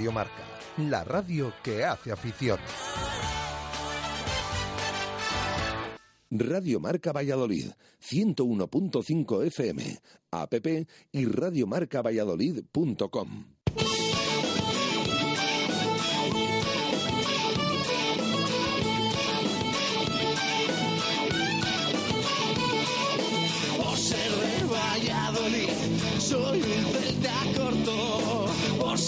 Radio Marca, la radio que hace afición. Radio Marca Valladolid, 101.5 FM, app y radiomarcavalladolid.com.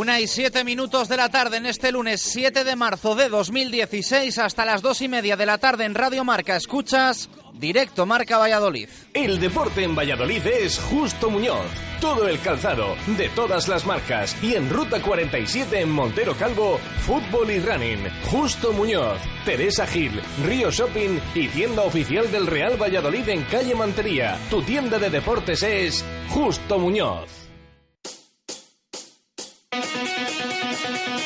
Una y siete minutos de la tarde en este lunes 7 de marzo de 2016 hasta las dos y media de la tarde en Radio Marca. Escuchas directo Marca Valladolid. El deporte en Valladolid es Justo Muñoz. Todo el calzado, de todas las marcas. Y en Ruta 47 en Montero Calvo, fútbol y running. Justo Muñoz, Teresa Gil, Río Shopping y tienda oficial del Real Valladolid en calle Mantería. Tu tienda de deportes es Justo Muñoz.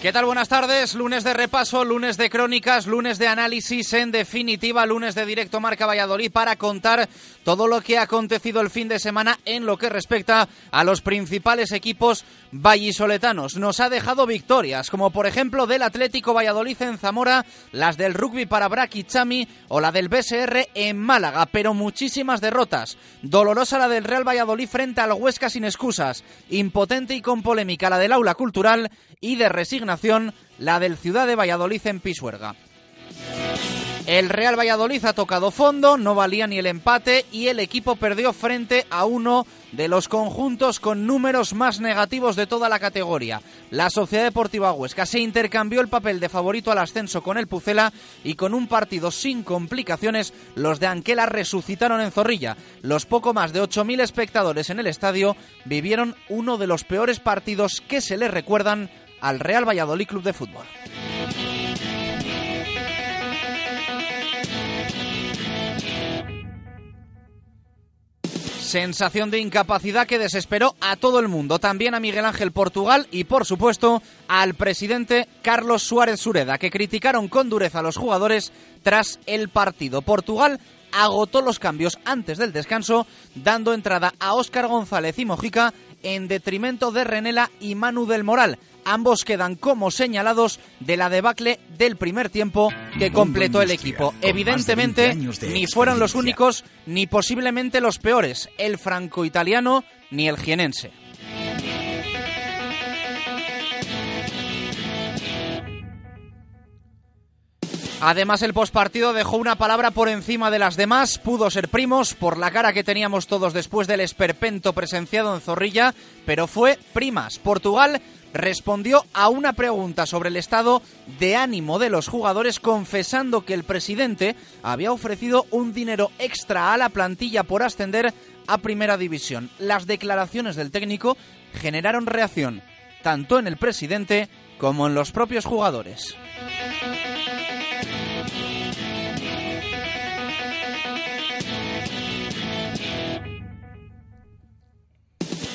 ¿Qué tal? Buenas tardes. Lunes de repaso, lunes de crónicas, lunes de análisis, en definitiva, lunes de directo Marca Valladolid para contar todo lo que ha acontecido el fin de semana en lo que respecta a los principales equipos vallisoletanos. Nos ha dejado victorias, como por ejemplo del Atlético Valladolid en Zamora, las del rugby para Braki Chami o la del BSR en Málaga, pero muchísimas derrotas. Dolorosa la del Real Valladolid frente al Huesca sin excusas, impotente y con polémica la del Aula Cultural y de resignación la del Ciudad de Valladolid en Pisuerga. El Real Valladolid ha tocado fondo, no valía ni el empate y el equipo perdió frente a uno de los conjuntos con números más negativos de toda la categoría. La Sociedad Deportiva Huesca se intercambió el papel de favorito al ascenso con el Pucela y con un partido sin complicaciones los de Anquela resucitaron en Zorrilla. Los poco más de 8.000 espectadores en el estadio vivieron uno de los peores partidos que se les recuerdan al Real Valladolid Club de Fútbol. Sensación de incapacidad que desesperó a todo el mundo, también a Miguel Ángel Portugal y por supuesto al presidente Carlos Suárez Sureda, que criticaron con dureza a los jugadores tras el partido. Portugal agotó los cambios antes del descanso, dando entrada a Óscar González y Mojica en detrimento de Renela y Manu del Moral. Ambos quedan como señalados de la debacle del primer tiempo que completó el equipo. Evidentemente, ni fueron los únicos, ni posiblemente los peores, el franco-italiano ni el jienense. Además, el postpartido dejó una palabra por encima de las demás. Pudo ser primos por la cara que teníamos todos después del esperpento presenciado en Zorrilla, pero fue primas. Portugal respondió a una pregunta sobre el estado de ánimo de los jugadores confesando que el presidente había ofrecido un dinero extra a la plantilla por ascender a Primera División. Las declaraciones del técnico generaron reacción tanto en el presidente como en los propios jugadores.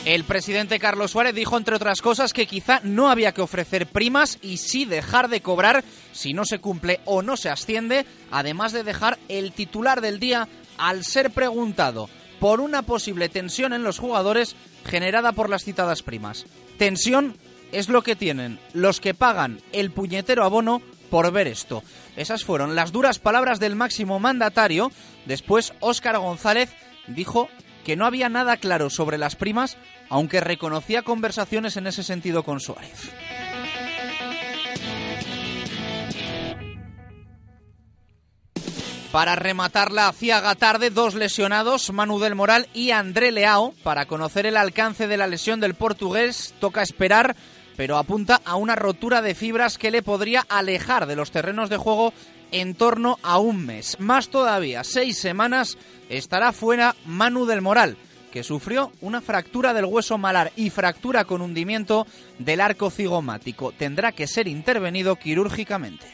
El presidente Carlos Suárez dijo, entre otras cosas, que quizá no había que ofrecer primas y sí dejar de cobrar si no se cumple o no se asciende, además de dejar el titular del día al ser preguntado por una posible tensión en los jugadores generada por las citadas primas. Tensión es lo que tienen los que pagan el puñetero abono por ver esto. Esas fueron las duras palabras del máximo mandatario. Después, Óscar González dijo que no había nada claro sobre las primas, aunque reconocía conversaciones en ese sentido con Suárez. Para rematar la ciaga tarde, dos lesionados, Manu del Moral y André Leao. Para conocer el alcance de la lesión del portugués, toca esperar, pero apunta a una rotura de fibras que le podría alejar de los terrenos de juego en torno a un mes. Más todavía, seis semanas estará fuera Manu del Moral, que sufrió una fractura del hueso malar y fractura con hundimiento del arco cigomático. Tendrá que ser intervenido quirúrgicamente.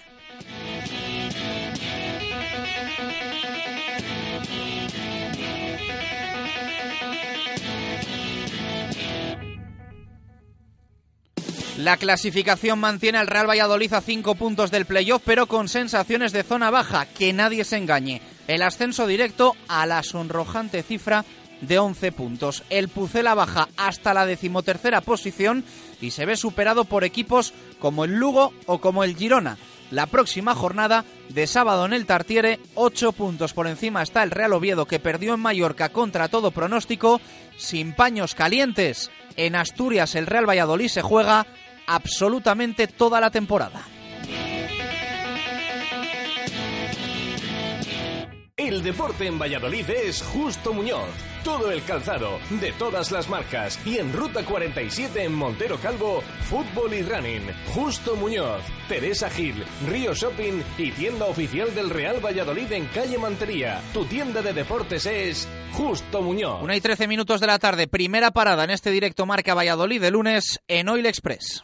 La clasificación mantiene al Real Valladolid a cinco puntos del playoff, pero con sensaciones de zona baja. Que nadie se engañe. El ascenso directo a la sonrojante cifra de 11 puntos. El Pucela baja hasta la decimotercera posición y se ve superado por equipos como el Lugo o como el Girona. La próxima jornada de sábado en el Tartiere, 8 puntos por encima está el Real Oviedo que perdió en Mallorca contra todo pronóstico, sin paños calientes. En Asturias el Real Valladolid se juega absolutamente toda la temporada. El deporte en Valladolid es Justo Muñoz. Todo el calzado, de todas las marcas. Y en Ruta 47 en Montero Calvo, fútbol y running. Justo Muñoz, Teresa Gil, Río Shopping y tienda oficial del Real Valladolid en calle Mantería. Tu tienda de deportes es Justo Muñoz. Una y 13 minutos de la tarde, primera parada en este directo Marca Valladolid de lunes en Oil Express.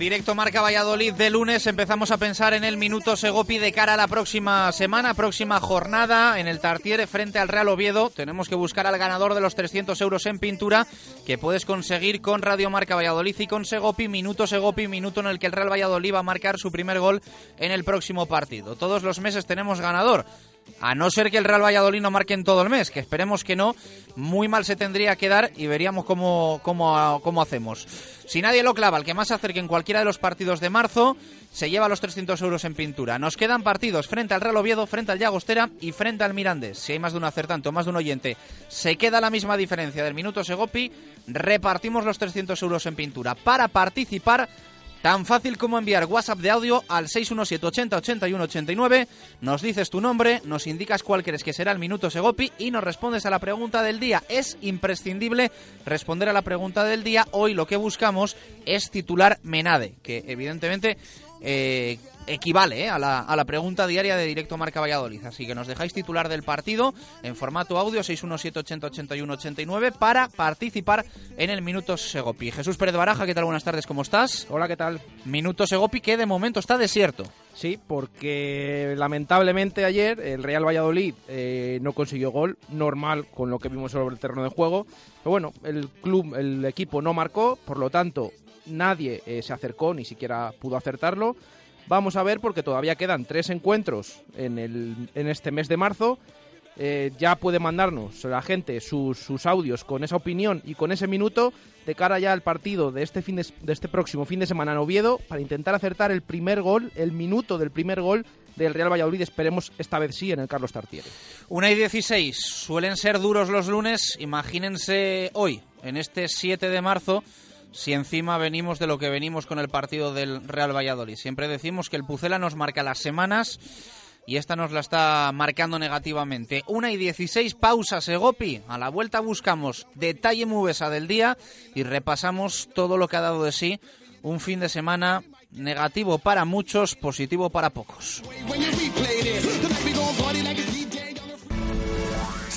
Directo Marca Valladolid de lunes empezamos a pensar en el minuto Segopi de cara a la próxima semana, próxima jornada en el Tartiere frente al Real Oviedo. Tenemos que buscar al ganador de los 300 euros en pintura que puedes conseguir con Radio Marca Valladolid y con Segopi, minuto Segopi, minuto en el que el Real Valladolid va a marcar su primer gol en el próximo partido. Todos los meses tenemos ganador. A no ser que el Real Valladolid no marque en todo el mes, que esperemos que no, muy mal se tendría que dar y veríamos cómo, cómo, cómo hacemos. Si nadie lo clava, el que más se acerque en cualquiera de los partidos de marzo se lleva los 300 euros en pintura. Nos quedan partidos frente al Real Oviedo, frente al Llagostera y frente al Mirandés. Si hay más de un acertante o más de un oyente, se queda la misma diferencia del minuto Segopi, repartimos los 300 euros en pintura. Para participar Tan fácil como enviar WhatsApp de audio al 617 80 81 89, nos dices tu nombre, nos indicas cuál crees que será el minuto Segopi y nos respondes a la pregunta del día. Es imprescindible responder a la pregunta del día. Hoy lo que buscamos es titular Menade, que evidentemente eh, equivale eh, a, la, a, la, pregunta diaria de Directo Marca Valladolid. Así que nos dejáis titular del partido en formato audio 617-80-81-89 para participar en el Minuto Segopi. Jesús Pérez Baraja, ¿qué tal? Buenas tardes, ¿cómo estás? Hola, ¿qué tal? Minuto Segopi que de momento está desierto. Sí, porque lamentablemente ayer el Real Valladolid eh, no consiguió gol, normal con lo que vimos sobre el terreno de juego. Pero bueno, el club, el equipo no marcó, por lo tanto nadie eh, se acercó, ni siquiera pudo acertarlo. Vamos a ver porque todavía quedan tres encuentros en, el, en este mes de marzo. Eh, ya puede mandarnos la gente sus, sus, audios con esa opinión y con ese minuto de cara ya al partido de este, fin de, este próximo fin de semana en Oviedo para intentar acertar el primer gol, el minuto del primer gol del Real Valladolid. Esperemos esta vez sí en el Carlos Tartiere. Una y 16. Suelen ser duros los lunes. Imagínense hoy, en este 7 de marzo si encima venimos de lo que venimos con el partido del Real Valladolid. Siempre decimos que el Pucela nos marca las semanas y esta nos la está marcando negativamente. Una y 16, pausa Segopi. A la vuelta buscamos detalle mubesa del día y repasamos todo lo que ha dado de sí un fin de semana negativo para muchos, positivo para pocos.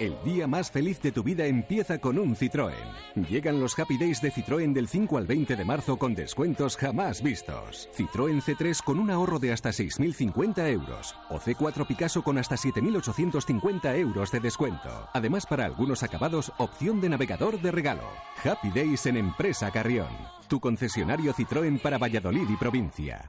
El día más feliz de tu vida empieza con un Citroën. Llegan los Happy Days de Citroën del 5 al 20 de marzo con descuentos jamás vistos. Citroën C3 con un ahorro de hasta 6.050 euros. O C4 Picasso con hasta 7.850 euros de descuento. Además, para algunos acabados, opción de navegador de regalo. Happy Days en Empresa Carrión. Tu concesionario Citroën para Valladolid y provincia.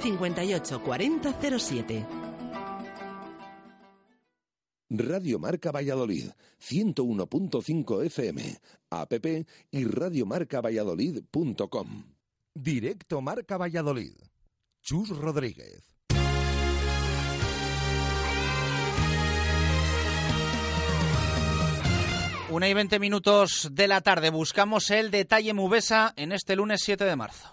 58 40 07. Radio Marca Valladolid, 101.5 FM, app y radiomarcavalladolid.com. Directo Marca Valladolid. Chus Rodríguez. Una y 20 minutos de la tarde. Buscamos el detalle Mubesa en este lunes 7 de marzo.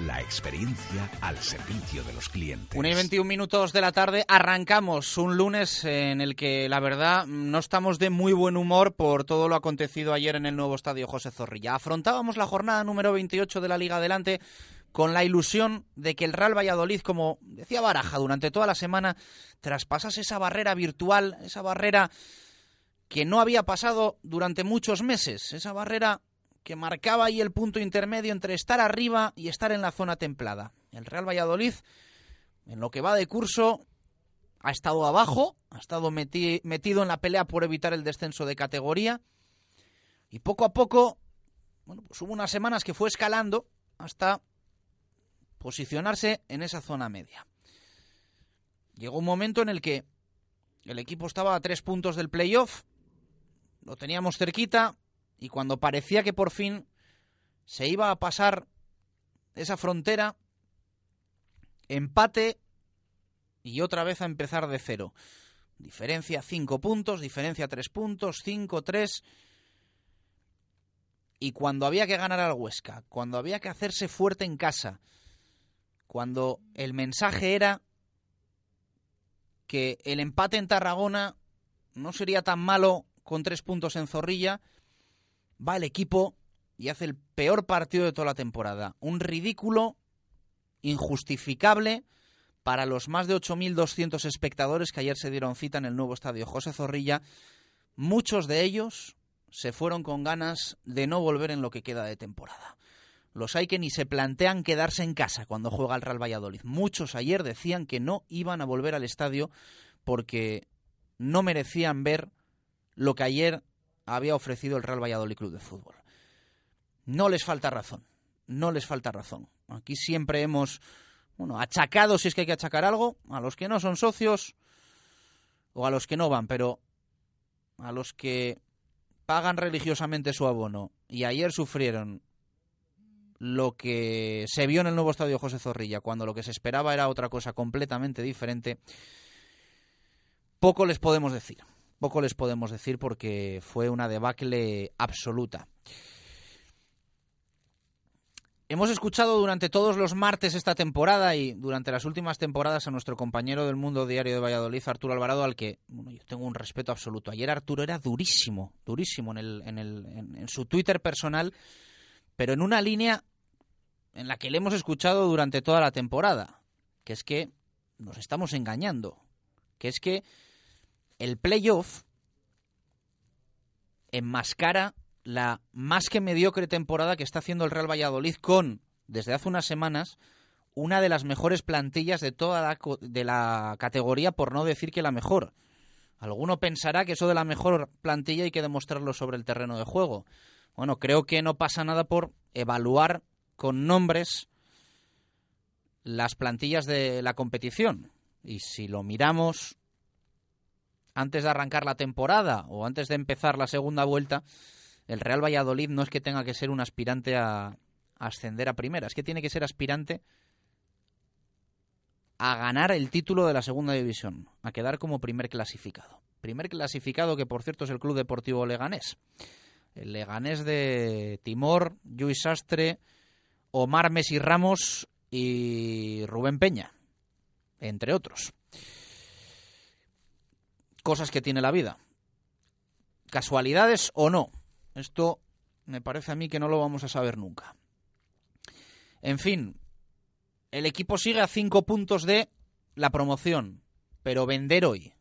La experiencia al servicio de los clientes. 1 y 21 minutos de la tarde arrancamos un lunes en el que la verdad no estamos de muy buen humor por todo lo acontecido ayer en el nuevo estadio José Zorrilla. Afrontábamos la jornada número 28 de la Liga Adelante con la ilusión de que el Real Valladolid, como decía Baraja durante toda la semana, traspasase esa barrera virtual, esa barrera que no había pasado durante muchos meses, esa barrera que marcaba ahí el punto intermedio entre estar arriba y estar en la zona templada. El Real Valladolid, en lo que va de curso, ha estado abajo, ha estado meti metido en la pelea por evitar el descenso de categoría y poco a poco, bueno, pues hubo unas semanas que fue escalando hasta posicionarse en esa zona media. Llegó un momento en el que el equipo estaba a tres puntos del playoff, lo teníamos cerquita, y cuando parecía que por fin se iba a pasar esa frontera, empate y otra vez a empezar de cero. Diferencia 5 puntos, diferencia 3 puntos, 5, 3. Y cuando había que ganar al Huesca, cuando había que hacerse fuerte en casa, cuando el mensaje era que el empate en Tarragona no sería tan malo con tres puntos en Zorrilla, va el equipo y hace el peor partido de toda la temporada. Un ridículo injustificable para los más de 8.200 espectadores que ayer se dieron cita en el nuevo estadio José Zorrilla. Muchos de ellos se fueron con ganas de no volver en lo que queda de temporada. Los hay que ni se plantean quedarse en casa cuando juega el Real Valladolid. Muchos ayer decían que no iban a volver al estadio porque no merecían ver lo que ayer había ofrecido el Real Valladolid Club de Fútbol. No les falta razón, no les falta razón. Aquí siempre hemos bueno, achacado, si es que hay que achacar algo, a los que no son socios o a los que no van, pero a los que pagan religiosamente su abono y ayer sufrieron lo que se vio en el nuevo estadio José Zorrilla, cuando lo que se esperaba era otra cosa completamente diferente, poco les podemos decir. Poco les podemos decir porque fue una debacle absoluta. Hemos escuchado durante todos los martes esta temporada y durante las últimas temporadas a nuestro compañero del Mundo Diario de Valladolid, Arturo Alvarado, al que yo tengo un respeto absoluto. Ayer Arturo era durísimo, durísimo en, en su Twitter personal, pero en una línea en la que le hemos escuchado durante toda la temporada, que es que nos estamos engañando, que es que el playoff enmascara la más que mediocre temporada que está haciendo el Real Valladolid con, desde hace unas semanas, una de las mejores plantillas de toda la, de la categoría, por no decir que la mejor. Alguno pensará que eso de la mejor plantilla hay que demostrarlo sobre el terreno de juego. Bueno, creo que no pasa nada por evaluar con nombres las plantillas de la competición. Y si lo miramos antes de arrancar la temporada o antes de empezar la segunda vuelta, el Real Valladolid no es que tenga que ser un aspirante a, ascender a primera, es que tiene que ser aspirante a ganar el título de la segunda división, a quedar como primer clasificado. Primer clasificado que por cierto es el Club Deportivo Leganés. El Leganés de Timor, Luis Sastre, Omar Messi Ramos y Rubén Peña, entre otros cosas que tiene la vida. Casualidades o no. Esto me parece a mí que no lo vamos a saber nunca. En fin, el equipo sigue a cinco puntos de la promoción, pero vender hoy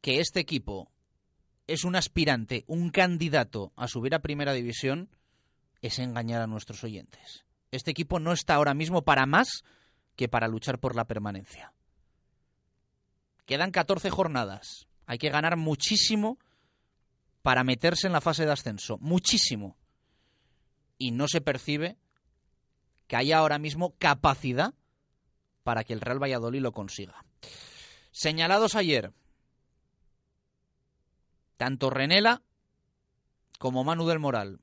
que este equipo es un aspirante, un candidato a subir a primera división, es engañar a nuestros oyentes. Este equipo no está ahora mismo para más que para luchar por la permanencia. Quedan 14 jornadas. Hay que ganar muchísimo para meterse en la fase de ascenso. Muchísimo. Y no se percibe que haya ahora mismo capacidad para que el Real Valladolid lo consiga. Señalados ayer, tanto Renela como Manu del Moral.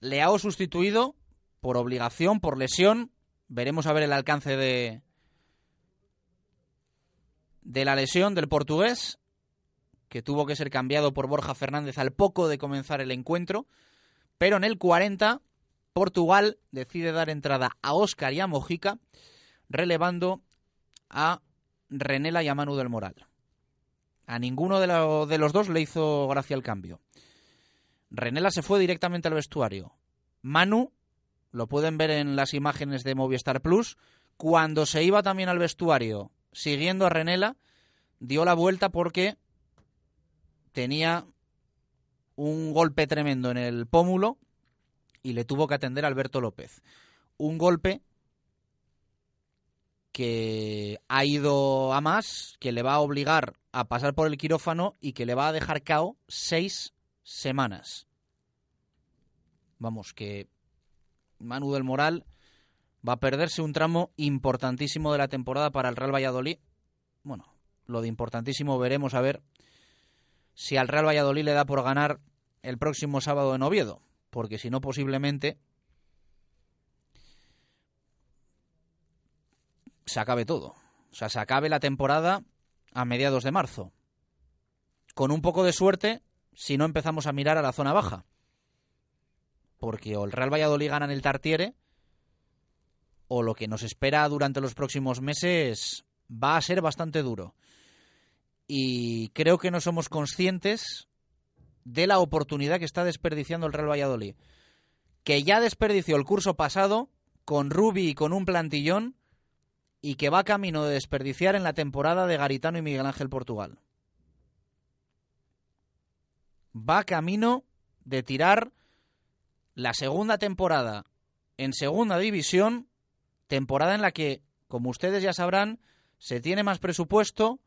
Leao sustituido por obligación, por lesión. Veremos a ver el alcance de, de la lesión del portugués, que tuvo que ser cambiado por Borja Fernández al poco de comenzar el encuentro. Pero en el 40, Portugal decide dar entrada a Óscar y a Mojica, relevando a Renela y a Manu del Moral. A ninguno de, de los dos le hizo gracia el cambio. Renela se fue directamente al vestuario. Manu, lo pueden ver en las imágenes de Movistar Plus, cuando se iba también al vestuario siguiendo a Renela, dio la vuelta porque tenía un golpe tremendo en el pómulo y le tuvo que atender a Alberto López. Un golpe que ha ido a más, que le va a obligar a pasar por el quirófano y que le va a dejar cao seis semanas. Vamos, que Manu del Moral va a perderse un tramo importantísimo de la temporada para el Real Valladolid. Bueno, lo de importantísimo veremos a ver si al Real Valladolid le da por ganar el próximo sábado en Oviedo, porque si no posiblemente se acabe todo. O sea, se acabe la temporada a mediados de marzo. Con un poco de suerte, si no empezamos a mirar a la zona baja. Porque o el Real Valladolid gana en el Tartiere, o lo que nos espera durante los próximos meses va a ser bastante duro. Y creo que no somos conscientes de la oportunidad que está desperdiciando el Real Valladolid. Que ya desperdició el curso pasado con Rubi y con un plantillón y que va camino de desperdiciar en la temporada de Garitano y Miguel Ángel Portugal. Va camino de tirar la segunda temporada en segunda división, temporada en la que, como ustedes ya sabrán, se tiene más presupuesto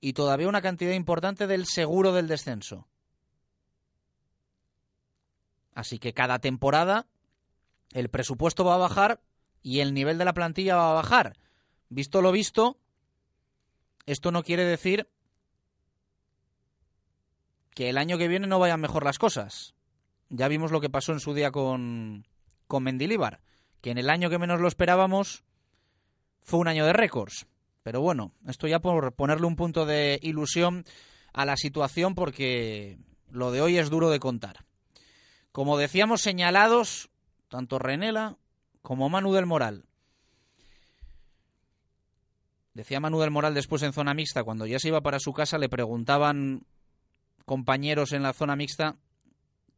y todavía una cantidad importante del seguro del descenso. Así que cada temporada el presupuesto va a bajar y el nivel de la plantilla va a bajar. Visto lo visto, esto no quiere decir que el año que viene no vayan mejor las cosas. Ya vimos lo que pasó en su día con, con Mendilíbar, que en el año que menos lo esperábamos fue un año de récords. Pero bueno, esto ya por ponerle un punto de ilusión a la situación porque lo de hoy es duro de contar. Como decíamos, señalados tanto Renela como Manu del Moral. Decía Manu del Moral después en zona mixta, cuando ya se iba para su casa, le preguntaban compañeros en la zona mixta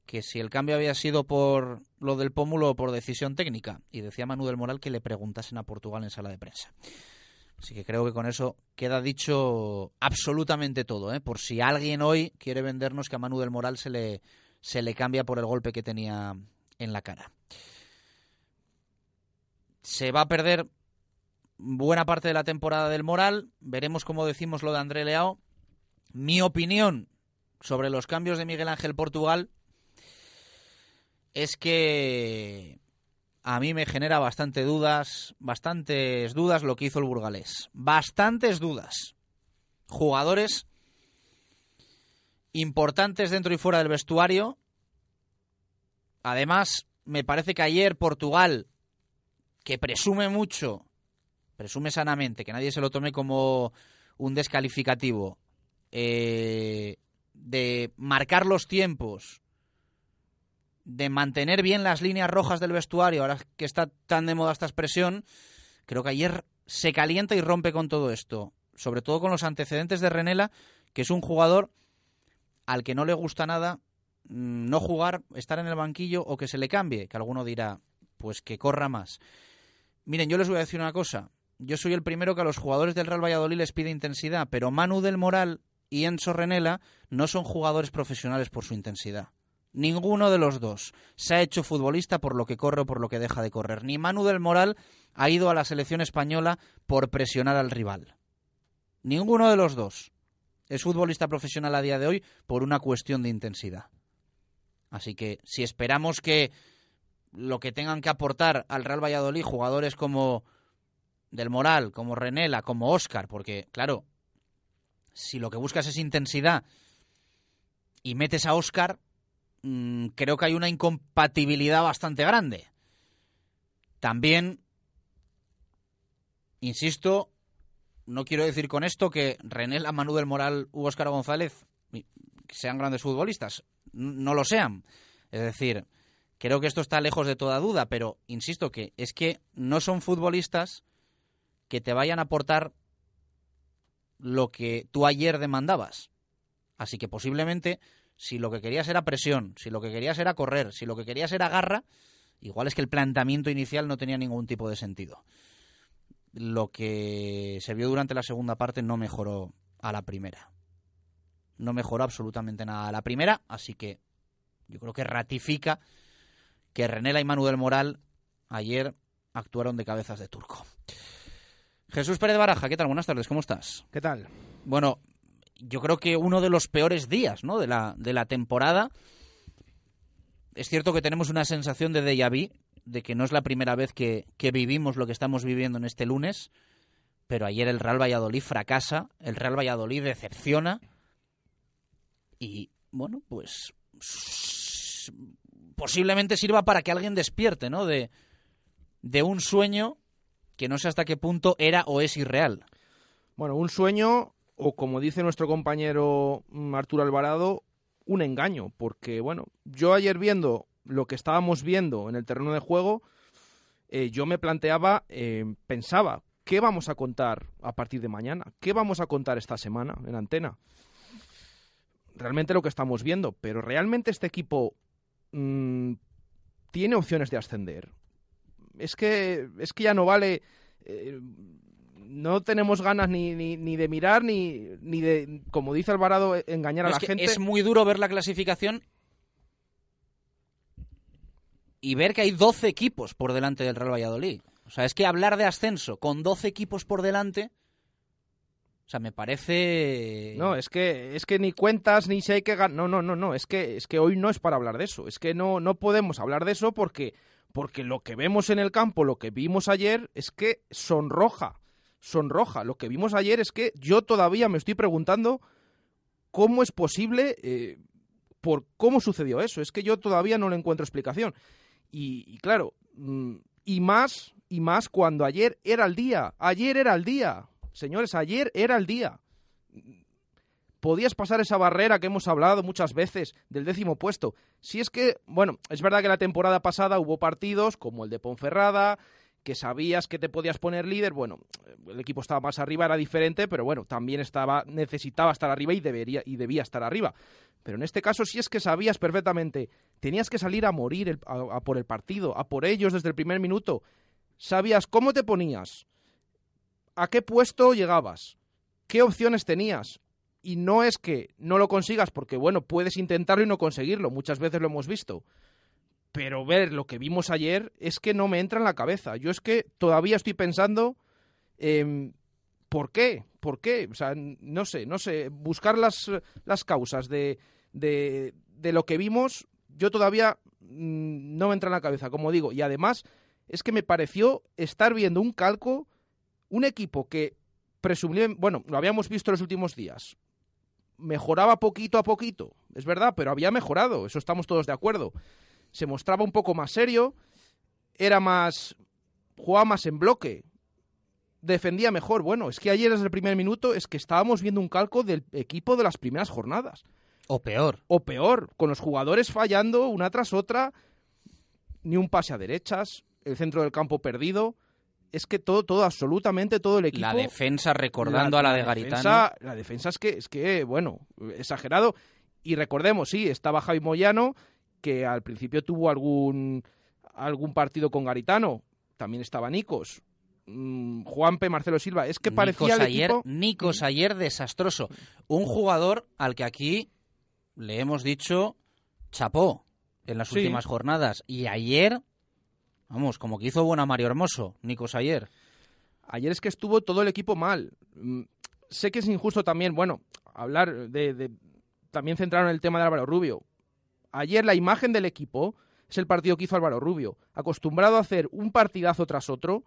que si el cambio había sido por lo del pómulo o por decisión técnica. Y decía Manu del Moral que le preguntasen a Portugal en sala de prensa. Así que creo que con eso queda dicho absolutamente todo. ¿eh? Por si alguien hoy quiere vendernos que a Manu del Moral se le, se le cambia por el golpe que tenía en la cara. Se va a perder buena parte de la temporada del Moral. Veremos cómo decimos lo de André Leao. Mi opinión sobre los cambios de Miguel Ángel Portugal es que a mí me genera bastante dudas, bastantes dudas lo que hizo el burgalés. Bastantes dudas. Jugadores importantes dentro y fuera del vestuario. Además, me parece que ayer Portugal, que presume mucho, presume sanamente, que nadie se lo tome como un descalificativo, eh, de marcar los tiempos, de mantener bien las líneas rojas del vestuario, ahora que está tan de moda esta expresión, creo que ayer se calienta y rompe con todo esto. Sobre todo con los antecedentes de Renela, que es un jugador al que no le gusta nada mm, no jugar, estar en el banquillo o que se le cambie, que alguno dirá, pues que corra más. Miren, yo les voy a decir una cosa. Yo soy el primero que a los jugadores del Real Valladolid les pide intensidad, pero Manu del Moral y Enzo Renela no son jugadores profesionales por su intensidad. Ninguno de los dos se ha hecho futbolista por lo que corre o por lo que deja de correr. Ni Manu del Moral ha ido a la selección española por presionar al rival. Ninguno de los dos es futbolista profesional a día de hoy por una cuestión de intensidad. Así que si esperamos que lo que tengan que aportar al Real Valladolid jugadores como del Moral, como Renela, como Oscar, porque, claro, si lo que buscas es intensidad y metes a Oscar, mm, creo que hay una incompatibilidad bastante grande. También, insisto, no quiero decir con esto que Renela, Manu del Moral u Óscar González sean grandes futbolistas. No lo sean. Es decir, creo que esto está lejos de toda duda, pero insisto que es que no son futbolistas que te vayan a aportar lo que tú ayer demandabas. Así que posiblemente, si lo que querías era presión, si lo que querías era correr, si lo que querías era garra, igual es que el planteamiento inicial no tenía ningún tipo de sentido. Lo que se vio durante la segunda parte no mejoró a la primera. No mejoró absolutamente nada a la primera, así que yo creo que ratifica que Renela y Manuel Moral ayer actuaron de cabezas de turco. Jesús Pérez Baraja, ¿qué tal? Buenas tardes, ¿cómo estás? ¿Qué tal? Bueno, yo creo que uno de los peores días ¿no? de, la, de la temporada. Es cierto que tenemos una sensación de déjà vu, de que no es la primera vez que, que vivimos lo que estamos viviendo en este lunes, pero ayer el Real Valladolid fracasa, el Real Valladolid decepciona y, bueno, pues posiblemente sirva para que alguien despierte, ¿no? De, de un sueño que no sé hasta qué punto era o es irreal. Bueno, un sueño, o como dice nuestro compañero mm, Arturo Alvarado, un engaño, porque bueno, yo ayer viendo lo que estábamos viendo en el terreno de juego, eh, yo me planteaba, eh, pensaba, ¿qué vamos a contar a partir de mañana? ¿Qué vamos a contar esta semana en antena? Realmente lo que estamos viendo, pero realmente este equipo mm, tiene opciones de ascender. Es que, es que ya no vale... eh, no tenemos ganas ni, ni, ni de mirar ni, ni de, como dice Alvarado, engañar a Es la que gente. Es muy duro ver la clasificación y ver que hay 12 equipos por delante del Real Valladolid. O sea, es que hablar de ascenso con 12 equipos por delante, o sea, me parece... No, es que es que ni cuentas ni si hay que ganar. No, no, no, no. Es que es que hoy no es para hablar de eso. Es que no no podemos hablar de eso porque porque lo que vemos en el campo, lo que vimos ayer es que sonroja, sonroja. Lo que vimos ayer es que yo todavía me estoy preguntando cómo es posible, eh, por cómo sucedió eso. Es que yo todavía no le encuentro explicación. Y, y claro, mm, y más y más cuando ayer era el día. Ayer era el día. Señores, ayer era el día. Podías pasar esa barrera que hemos hablado muchas veces del décimo puesto. Si es que, bueno, es verdad que la temporada pasada hubo partidos como el de Ponferrada, que sabías que te podías poner líder. Bueno, el equipo estaba más arriba, era diferente, pero bueno, también estaba, necesitaba estar arriba y debería, y debía estar arriba. Pero en este caso, si es que sabías perfectamente, tenías que salir a morir a por el partido, a por ellos desde el primer minuto. Sabías cómo te ponías, a qué puesto llegabas, qué opciones tenías. Y no es que no lo consigas, porque bueno, puedes intentarlo y no conseguirlo, muchas veces lo hemos visto. Pero ver lo que vimos ayer es que no me entra en la cabeza. Yo es que todavía estoy pensando, em, ¿por qué? ¿Por qué? O sea, no sé, no sé, buscar las, las causas de, de, de lo que vimos, yo todavía mm, no me entra en la cabeza, como digo. Y además, es que me pareció estar viendo un calco, un equipo que presumiblemente, bueno, lo habíamos visto en los últimos días, mejoraba poquito a poquito, es verdad, pero había mejorado, eso estamos todos de acuerdo. Se mostraba un poco más serio, era más, jugaba más en bloque, defendía mejor. Bueno, es que ayer desde el primer minuto es que estábamos viendo un calco del equipo de las primeras jornadas. O peor. O peor, con los jugadores fallando una tras otra, ni un pase a derechas, el centro del campo perdido. Es que todo, todo, absolutamente todo el equipo. La defensa recordando a la de Garitano. Defensa, la defensa es que, es que, bueno, exagerado. Y recordemos, sí, estaba Javi Moyano, que al principio tuvo algún, algún partido con Garitano. También estaba Nicos. Mm, Juanpe, Marcelo Silva. Es que parecía Nicos el ayer. Nicos ayer desastroso. Un jugador al que aquí le hemos dicho chapó en las Sí. últimas jornadas. Y ayer, vamos, como que hizo buena Mario Hermoso, Nicos ayer. Ayer es que estuvo todo el equipo mal. Mm, Sé que es injusto también, bueno, hablar de, de- También centraron el tema de Álvaro Rubio. Ayer la imagen del equipo es el partido que hizo Álvaro Rubio. Acostumbrado a hacer un partidazo tras otro,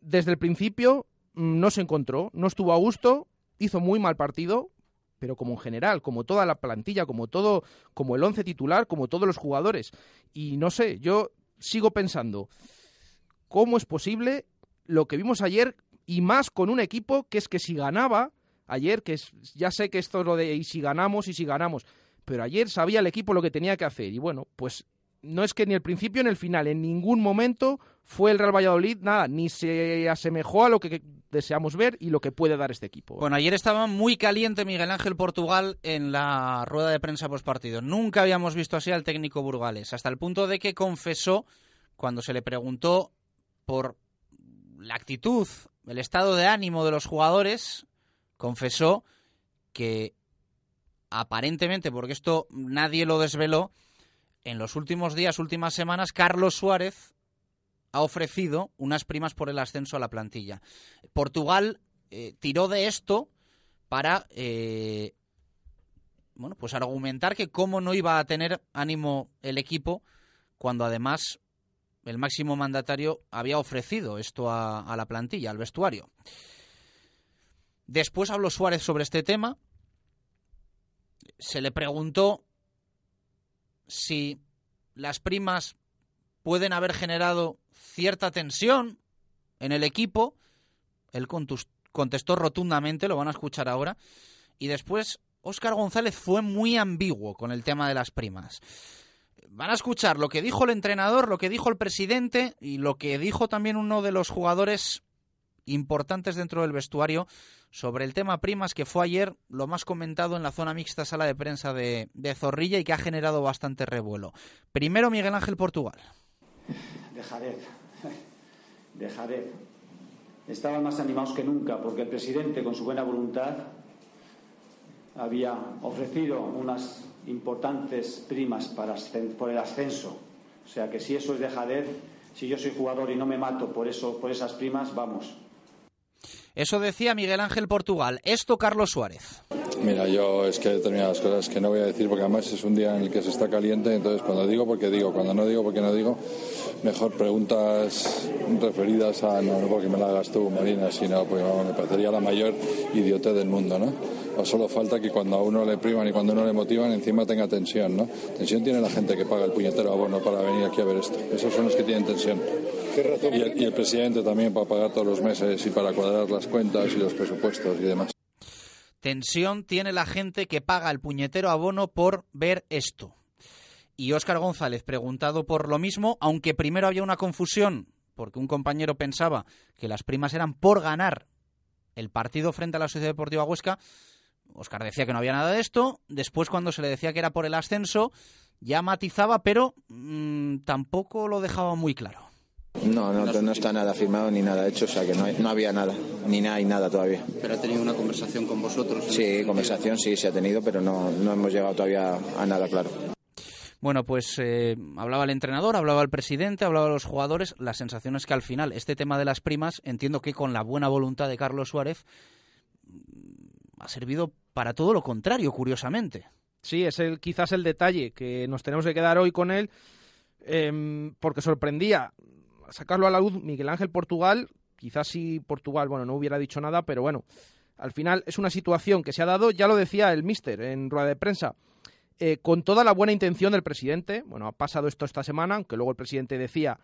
desde el principio mm, no se encontró, no estuvo a gusto, hizo muy mal partido, pero como en general, como toda la plantilla, como todo, como el once titular, como todos los jugadores. Y no sé, yo sigo pensando, ¿cómo es posible lo que vimos ayer y más con un equipo que es que si ganaba ayer, que es, ya sé que esto es lo de y si ganamos y si ganamos, pero ayer sabía el equipo lo que tenía que hacer y bueno, pues no es que ni el principio ni el final, en ningún momento fue el Real Valladolid, nada, ni se asemejó a lo que deseamos ver y lo que puede dar este equipo. Bueno, ayer estaba muy caliente Miguel Ángel Portugal en la rueda de prensa post partido. Nunca habíamos visto así al técnico burgales, hasta el punto de que confesó, cuando se le preguntó por la actitud, el estado de ánimo de los jugadores, confesó que aparentemente, porque esto nadie lo desveló, en los últimos días, últimas semanas, Carlos Suárez ha ofrecido unas primas por el ascenso a la plantilla. Portugal eh, tiró de esto para eh, bueno, pues argumentar que cómo no iba a tener ánimo el equipo cuando además el máximo mandatario había ofrecido esto a, a la plantilla, al vestuario. Después habló Suárez sobre este tema. Se le preguntó si las primas pueden haber generado cierta tensión en el equipo. Él contestó rotundamente, lo van a escuchar ahora. Y después Óscar González fue muy ambiguo con el tema de las primas. Van a escuchar lo que dijo el entrenador, lo que dijo el presidente y lo que dijo también uno de los jugadores importantes dentro del vestuario sobre el tema primas que fue ayer lo más comentado en la zona mixta sala de prensa de, de Zorrilla y que ha generado bastante revuelo. Primero Miguel Ángel Portugal. Dejaré, dejaré. Estaban más animados que nunca porque el presidente con su buena voluntad había ofrecido unas importantes primas para, por el ascenso. O sea que si eso es dejadez, si yo soy jugador y no me mato por, eso, por esas primas, vamos, eso decía Miguel Ángel Portugal. Esto Carlos Suárez. Mira, yo es que hay determinadas cosas que no voy a decir porque además es un día en el que se está caliente, entonces cuando digo porque digo, cuando no digo porque no digo, mejor preguntas referidas a, no, no porque me la hagas tú, Marina, sino porque me parecería la mayor idiotez del mundo, ¿no? O solo falta que cuando a uno le priman y cuando a uno le motivan, encima tenga tensión, ¿no? Tensión tiene la gente que paga el puñetero abono para venir aquí a ver esto. Esos son los que tienen tensión. Y el, y el presidente también para pagar todos los meses y para cuadrar las cuentas y los presupuestos y demás. Tensión tiene la gente que paga el puñetero abono por ver esto. Y Óscar González, preguntado por lo mismo, aunque primero había una confusión, porque un compañero pensaba que las primas eran por ganar el partido frente a la Sociedad Deportiva Huesca, Óscar decía que no había nada de esto. Después, cuando se le decía que era por el ascenso, ya matizaba, pero mmm, tampoco lo dejaba muy claro. No, no, no está nada firmado ni nada hecho, o sea que no, hay, no había nada, ni nada y nada todavía. ¿Pero ha tenido una conversación con vosotros? Sí, conversación sí se ha tenido, pero no, no hemos llegado todavía a nada claro. Bueno, pues eh, hablaba el entrenador, hablaba el presidente, hablaba los jugadores. La sensación es que al final este tema de las primas, entiendo que con la buena voluntad de Carlos Suárez, ha servido para todo lo contrario, curiosamente. Sí, es el, quizás el detalle que nos tenemos que quedar hoy con él, eh, porque sorprendía sacarlo a la luz Miguel Ángel Portugal, quizás si Portugal, bueno, no hubiera dicho nada, pero bueno, al final es una situación que se ha dado, ya lo decía el mister en rueda de prensa, eh, con toda la buena intención del presidente, bueno, ha pasado esto esta semana, aunque luego el presidente decía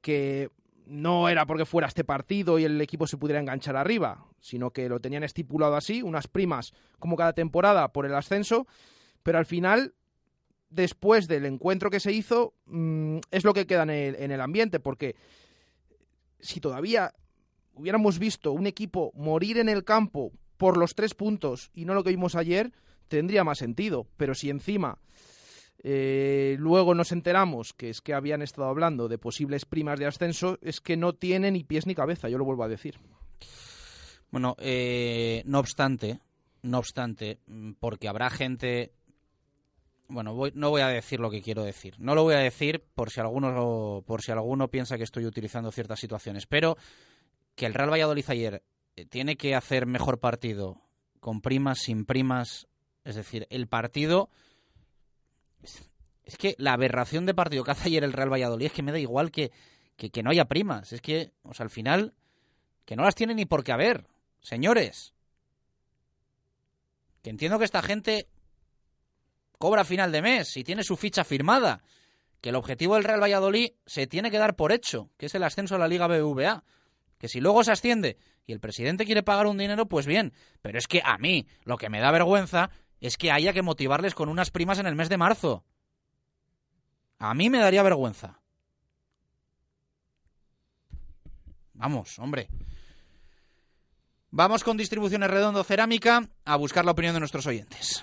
que no era porque fuera este partido y el equipo se pudiera enganchar arriba, sino que lo tenían estipulado así, unas primas como cada temporada por el ascenso, pero al final después del encuentro que se hizo, mmm, es lo que queda en el, en el, ambiente, porque si todavía hubiéramos visto un equipo morir en el campo por los tres puntos y no lo que vimos ayer, tendría más sentido. Pero si encima eh, luego nos enteramos que es que habían estado hablando de posibles primas de ascenso, es que no tiene ni pies ni cabeza, yo lo vuelvo a decir. Bueno, eh, no obstante, no obstante, porque habrá gente bueno, voy, no voy a decir lo que quiero decir. No lo voy a decir por si alguno por si alguno piensa que estoy utilizando ciertas situaciones, pero que el Real Valladolid ayer eh, tiene que hacer mejor partido con primas, sin primas, es decir, el partido es que la aberración de partido que hace ayer el Real Valladolid es que me da igual que, que, que no haya primas, es que, o sea, al final que no las tiene ni por qué haber, señores. Que entiendo que esta gente cobra final de mes y tiene su ficha firmada. Que el objetivo del Real Valladolid se tiene que dar por hecho, que es el ascenso a la Liga BBVA. Que si luego se asciende y el presidente quiere pagar un dinero, pues bien. Pero es que a mí lo que me da vergüenza es que haya que motivarles con unas primas en el mes de marzo. A mí me daría vergüenza. Vamos, hombre. Vamos con distribuciones redondo cerámica a buscar la opinión de nuestros oyentes.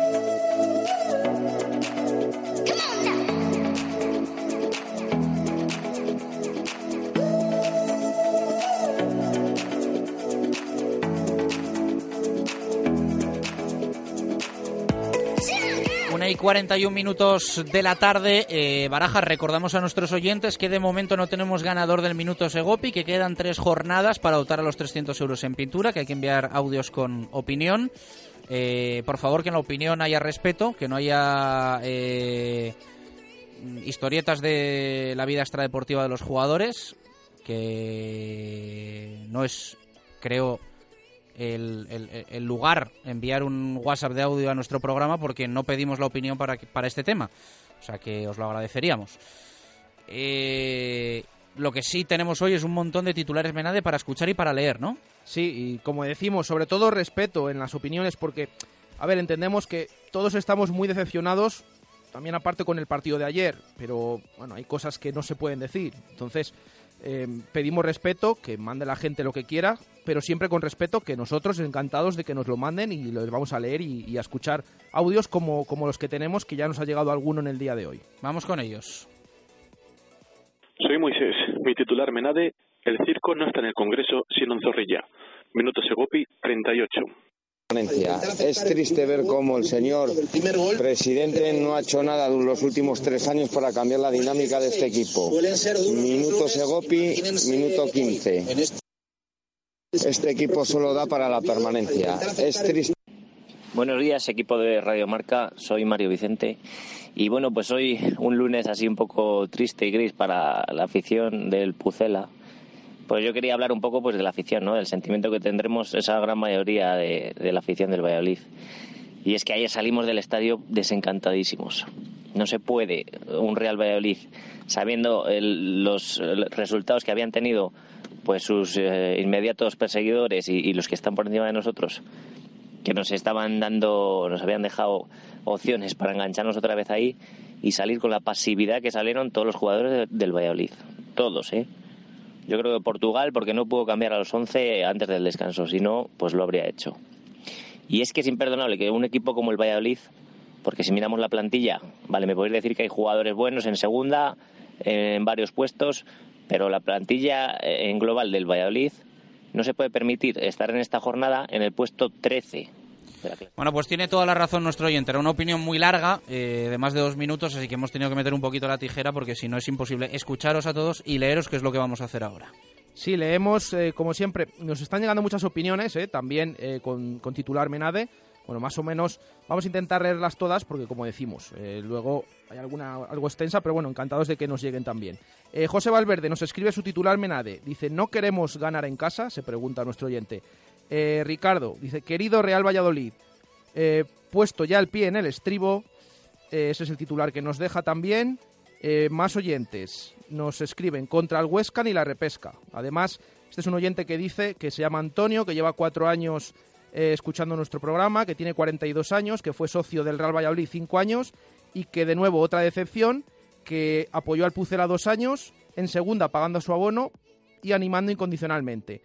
y 41 minutos de la tarde. Eh, Barajas, recordamos a nuestros oyentes que de momento no tenemos ganador del minuto Segopi, que quedan tres jornadas para dotar a los 300 euros en pintura, que hay que enviar audios con opinión. Eh, por favor, que en la opinión haya respeto, que no haya eh, historietas de la vida extradeportiva de los jugadores, que no es, creo, el, el- el lugar enviar un WhatsApp de audio a nuestro programa porque no pedimos la opinión para, para este tema. O sea que os lo agradeceríamos. Eh, lo que sí tenemos hoy es un montón de titulares Menade para escuchar y para leer, ¿no? Sí, y como decimos, sobre todo respeto en las opiniones, porque, a ver, entendemos que todos estamos muy decepcionados, también aparte con el partido de ayer, pero bueno, hay cosas que no se pueden decir. Entonces, eh, pedimos respeto, que mande la gente lo que quiera, pero siempre con respeto, que nosotros encantados de que nos lo manden y los vamos a leer y, y a escuchar audios como, como los que tenemos, que ya nos ha llegado alguno en el día de hoy. Vamos con ellos. Soy Moisés, mi titular Menade, el circo no está en el Congreso, sino en Zorrilla. Minuto Segopi, 38. Es triste ver cómo el señor presidente no ha hecho nada en los últimos tres años para cambiar la dinámica de este equipo. Minuto Segopi, minuto 15. Este equipo solo da para la permanencia. Es triste. Buenos días, equipo de Radio Marca. Soy Mario Vicente. Y bueno, pues hoy un lunes así un poco triste y gris para la afición del Pucela. Pues yo quería hablar un poco pues de la afición, ¿no? Del sentimiento que tendremos esa gran mayoría de, de la afición del Valladolid. Y es que ayer salimos del estadio desencantadísimos. No se puede un Real Valladolid, sabiendo el- los resultados que habían tenido pues sus eh, inmediatos perseguidores y, y los que están por encima de nosotros, que nos estaban dando, nos habían dejado opciones para engancharnos otra vez ahí y salir con la pasividad que salieron todos los jugadores de- del Valladolid. Todos, ¿eh? Yo creo que Portugal, porque no pudo cambiar a los 11 antes del descanso, si no, pues lo habría hecho. Y es que es imperdonable que un equipo como el Valladolid, porque si miramos la plantilla, vale, me podéis decir que hay jugadores buenos en segunda, en varios puestos, pero la plantilla eh, en global del Valladolid no se puede permitir estar en esta jornada en el puesto 13. De la clase. Bueno, pues tiene toda la razón nuestro oyente. Era una opinión muy larga, eh, de más de dos minutos, así que hemos tenido que meter un poquito la tijera porque si no es imposible escucharos a todos y leeros, que es lo que vamos a hacer ahora. Sí, leemos, eh, como siempre, nos están llegando muchas opiniones, eh, también eh, con, con titular Menade. Bueno, más o menos vamos a intentar leerlas todas porque, como decimos, eh, luego hay alguna algo extensa, pero bueno, encantados de que nos lleguen también. Eh, José Valverde nos escribe su titular Menade. Dice, ¿no queremos ganar en casa? Se pregunta nuestro oyente. Eh, Ricardo dice, querido Real Valladolid, eh, puesto ya el pie en el estribo, eh, ese es el titular que nos deja también. Eh, más oyentes nos escriben contra el Huesca ni la repesca. Además, este es un oyente que dice que se llama Antonio, que lleva cuatro años escuchando nuestro programa, que tiene 42 años, que fue socio del Real Valladolid cinco años y que de nuevo otra decepción, que apoyó al Pucela dos años, en segunda pagando su abono y animando incondicionalmente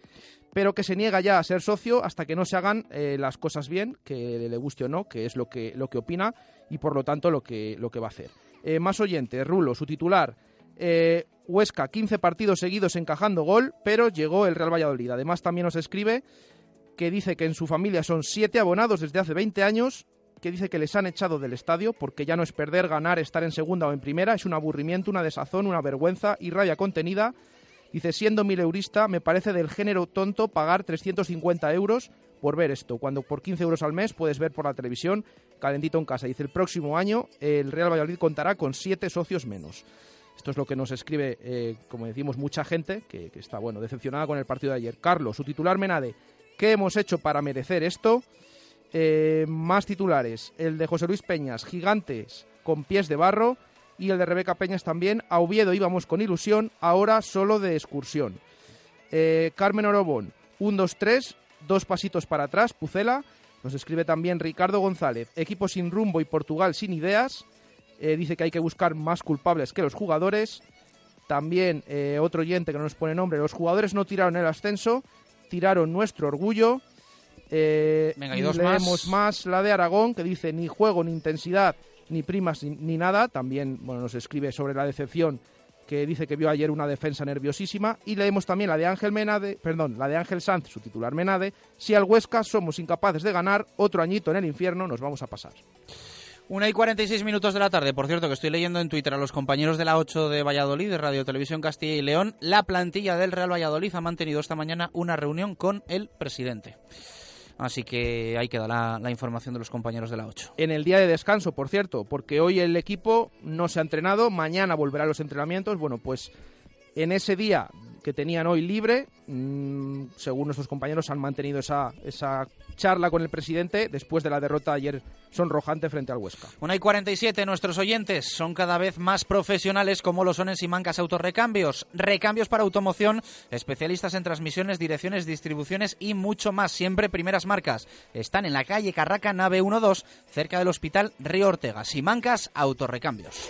pero que se niega ya a ser socio hasta que no se hagan eh, las cosas bien, que le guste o no, que es lo que, lo que opina y por lo tanto lo que, lo que va a hacer. Eh, más oyentes, Rulo, su titular. Eh, Huesca, 15 partidos seguidos encajando gol, pero llegó el Real Valladolid. Además, también nos escribe que dice que en su familia son siete abonados desde hace 20 años, que dice que les han echado del estadio porque ya no es perder, ganar, estar en segunda o en primera, es un aburrimiento, una desazón, una vergüenza y rabia contenida. Dice, siendo mil eurista, me parece del género tonto pagar 350 euros por ver esto, cuando por 15 euros al mes puedes ver por la televisión calentito en casa. Dice, el próximo año el Real Valladolid contará con siete socios menos. Esto es lo que nos escribe, eh, como decimos, mucha gente que, que, está bueno decepcionada con el partido de ayer. Carlos, su titular Menade, ¿qué hemos hecho para merecer esto? Eh, más titulares, el de José Luis Peñas, Gigantes con pies de barro, y el de Rebeca Peñas también, a Oviedo íbamos con ilusión, ahora solo de excursión. Eh, Carmen Orobón, 1, 2, 3, dos pasitos para atrás, Pucela. Nos escribe también Ricardo González, equipo sin rumbo y Portugal sin ideas. Eh, dice que hay que buscar más culpables que los jugadores. También eh, otro oyente que no nos pone nombre, los jugadores no tiraron el ascenso, tiraron nuestro orgullo. Eh, Venga, y dos leemos más. la de Aragón, que dice ni juego, ni intensidad, ni primas, ni, nada. También bueno, nos escribe sobre la decepción que dice que vio ayer una defensa nerviosísima. Y leemos también la de Ángel Menade, perdón, la de Ángel Sanz, su titular Menade. Si al Huesca somos incapaces de ganar, otro añito en el infierno nos vamos a pasar. Una y 46 minutos de la tarde. Por cierto, que estoy leyendo en Twitter a los compañeros de la 8 de Valladolid, de Radio Televisión Castilla y León. La plantilla del Real Valladolid ha mantenido esta mañana una reunión con el presidente. Así que ahí queda la, la, información de los compañeros de la 8. En el día de descanso, por cierto, porque hoy el equipo no se ha entrenado, mañana volverá a los entrenamientos. Bueno, pues en ese día que tenían hoy libre, mmm, según nuestros compañeros, han mantenido esa, esa charla con el presidente después de la derrota ayer sonrojante frente al Huesca. Una y 47, nuestros oyentes son cada vez más profesionales como lo son en Simancas Autorrecambios. Recambios para automoción, especialistas en transmisiones, direcciones, distribuciones y mucho más. Siempre primeras marcas. Están en la calle Carraca, nave 12, cerca del Hospital Río Ortega. Simancas Autorrecambios.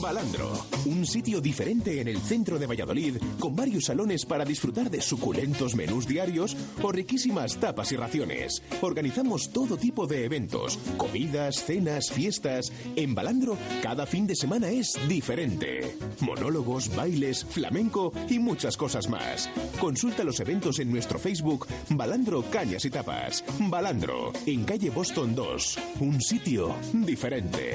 Balandro, un sitio diferente en el centro de Valladolid, con varios salones para disfrutar de suculentos menús diarios o riquísimas tapas y raciones. Organizamos todo tipo de eventos, comidas, cenas, fiestas. En Balandro, cada fin de semana es diferente. Monólogos, bailes, flamenco y muchas cosas más. Consulta los eventos en nuestro Facebook Balandro Cañas y Tapas. Balandro, en calle Boston 2, un sitio diferente.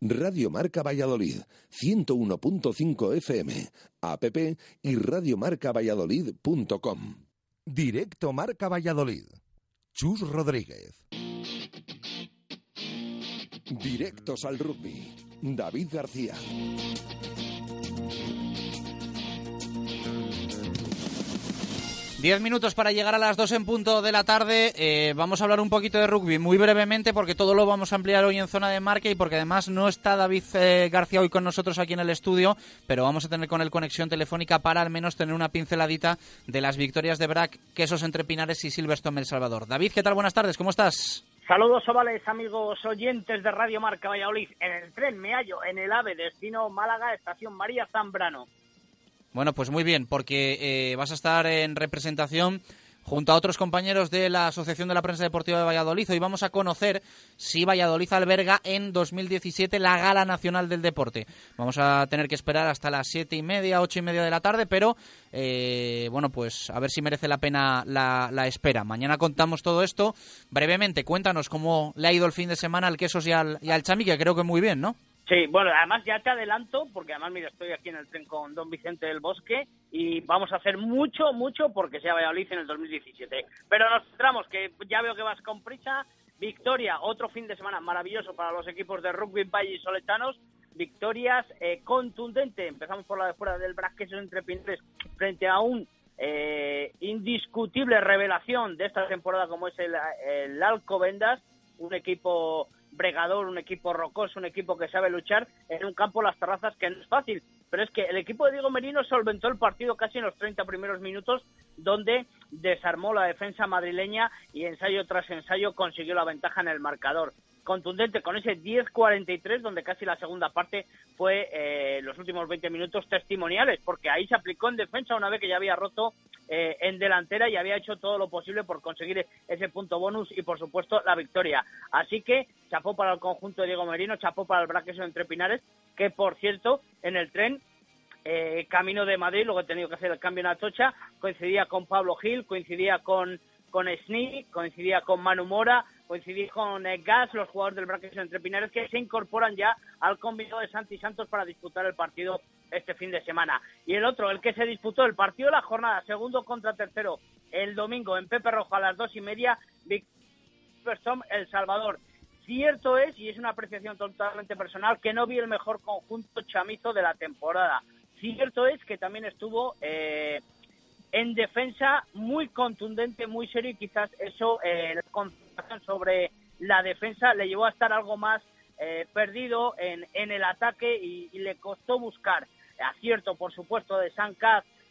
Radio Marca Valladolid, 101.5 FM, app y radiomarcavalladolid.com. Directo Marca Valladolid. Chus Rodríguez. Directos al rugby. David García. Diez minutos para llegar a las dos en punto de la tarde. Eh, vamos a hablar un poquito de rugby muy brevemente porque todo lo vamos a ampliar hoy en zona de marca y porque además no está David eh, García hoy con nosotros aquí en el estudio, pero vamos a tener con él conexión telefónica para al menos tener una pinceladita de las victorias de Brack, Quesos Entre Pinares y Silverstone El Salvador. David, ¿qué tal? Buenas tardes, ¿cómo estás? Saludos ovales, amigos oyentes de Radio Marca Valladolid. En el tren me hallo en el AVE, destino Málaga, estación María Zambrano. Bueno, pues muy bien, porque eh, vas a estar en representación junto a otros compañeros de la Asociación de la Prensa Deportiva de Valladolid. Hoy vamos a conocer si Valladolid alberga en 2017 la Gala Nacional del Deporte. Vamos a tener que esperar hasta las siete y media, ocho y media de la tarde, pero eh, bueno, pues a ver si merece la pena la, espera. Mañana contamos todo esto. Brevemente, cuéntanos cómo le ha ido el fin de semana al Quesos y al, y al Chami, que creo que muy bien, ¿no? Sí, bueno, además ya te adelanto, porque además, mira, estoy aquí en el tren con don Vicente del Bosque y vamos a hacer mucho, mucho porque sea Valladolid en el 2017. Pero nos centramos, que ya veo que vas con prisa. Victoria, otro fin de semana maravilloso para los equipos de rugby Valle y Soletanos. Victorias eh, contundentes. Empezamos por la de fuera del Brasqueso entre Pinares frente a un eh, indiscutible revelación de esta temporada como es el, el Alcobendas, un equipo bregador, un equipo rocoso, un equipo que sabe luchar en un campo las terrazas que no es fácil. Pero es que el equipo de Diego Merino solventó el partido casi en los 30 primeros minutos, donde desarmó la defensa madrileña y ensayo tras ensayo consiguió la ventaja en el marcador contundente con ese 10-43, donde casi la segunda parte fue eh, los últimos 20 minutos testimoniales, porque ahí se aplicó en defensa una vez que ya había roto eh, en delantera y había hecho todo lo posible por conseguir ese punto bonus y, por supuesto, la victoria. Así que chapó para el conjunto de Diego Merino, chapó para el Braqueso entre Pinares, que, por cierto, en el tren eh, camino de Madrid, luego he tenido que hacer el cambio en Atocha, coincidía con Pablo Gil, coincidía con, con Sni, coincidía con Manu Mora, coincidí con eh, Gas, los jugadores del Braqueso entre Pinares, que se incorporan ya al combinado de Santi Santos para disputar el partido este fin de semana. Y el otro, el que se disputó el partido de la jornada, segundo contra tercero, el domingo en Pepe Rojo a las dos y media, Victor El Salvador. Cierto es, y es una apreciación totalmente personal, que no vi el mejor conjunto chamizo de la temporada. Cierto es que también estuvo eh, en defensa muy contundente, muy serio, y quizás eso, eh, sobre la defensa le llevó a estar algo más eh, perdido en, en, el ataque y, le costó buscar. Acierto, por supuesto, de San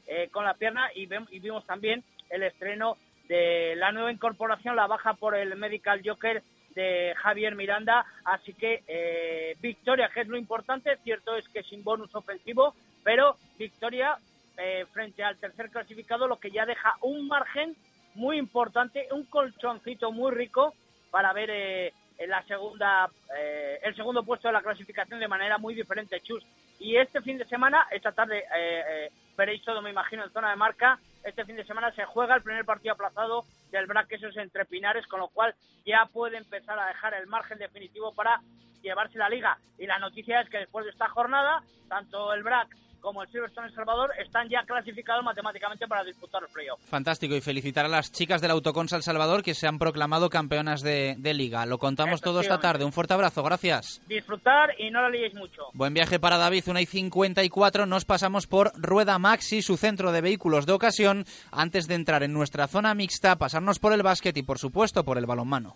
eh, con la pierna y, y, vimos también el estreno de la nueva incorporación, la baja por el Medical Joker de Javier Miranda, así que eh, victoria, que es lo importante, cierto es que sin bonus ofensivo, pero victoria eh, frente al tercer clasificado, lo que ya deja un margen muy importante, un colchoncito muy rico para ver eh, en la segunda, eh, el segundo puesto de la clasificación de manera muy diferente, Chus. Y este fin de semana, esta tarde eh, eh, veréis todo, me imagino, en zona de marca, este fin de semana se juega el primer partido aplazado del BRAC, esos entre Pinares, con lo cual ya puede empezar a dejar el margen definitivo para llevarse la liga. Y la noticia es que después de esta jornada, tanto el BRAC como el Silverstone El Salvador están ya clasificados matemáticamente para disputar el playoff. Fantástico y felicitar a las chicas del Autoconsa El Salvador que se han proclamado campeonas de, de liga. Lo contamos todo esta tarde. Un fuerte abrazo, gracias. Disfrutar y no la liéis mucho. Buen viaje para David, una y 54. Nos pasamos por Rueda Maxi, su centro de vehículos de ocasión, antes de entrar en nuestra zona mixta, pasarnos por el básquet y por supuesto por el balonmano.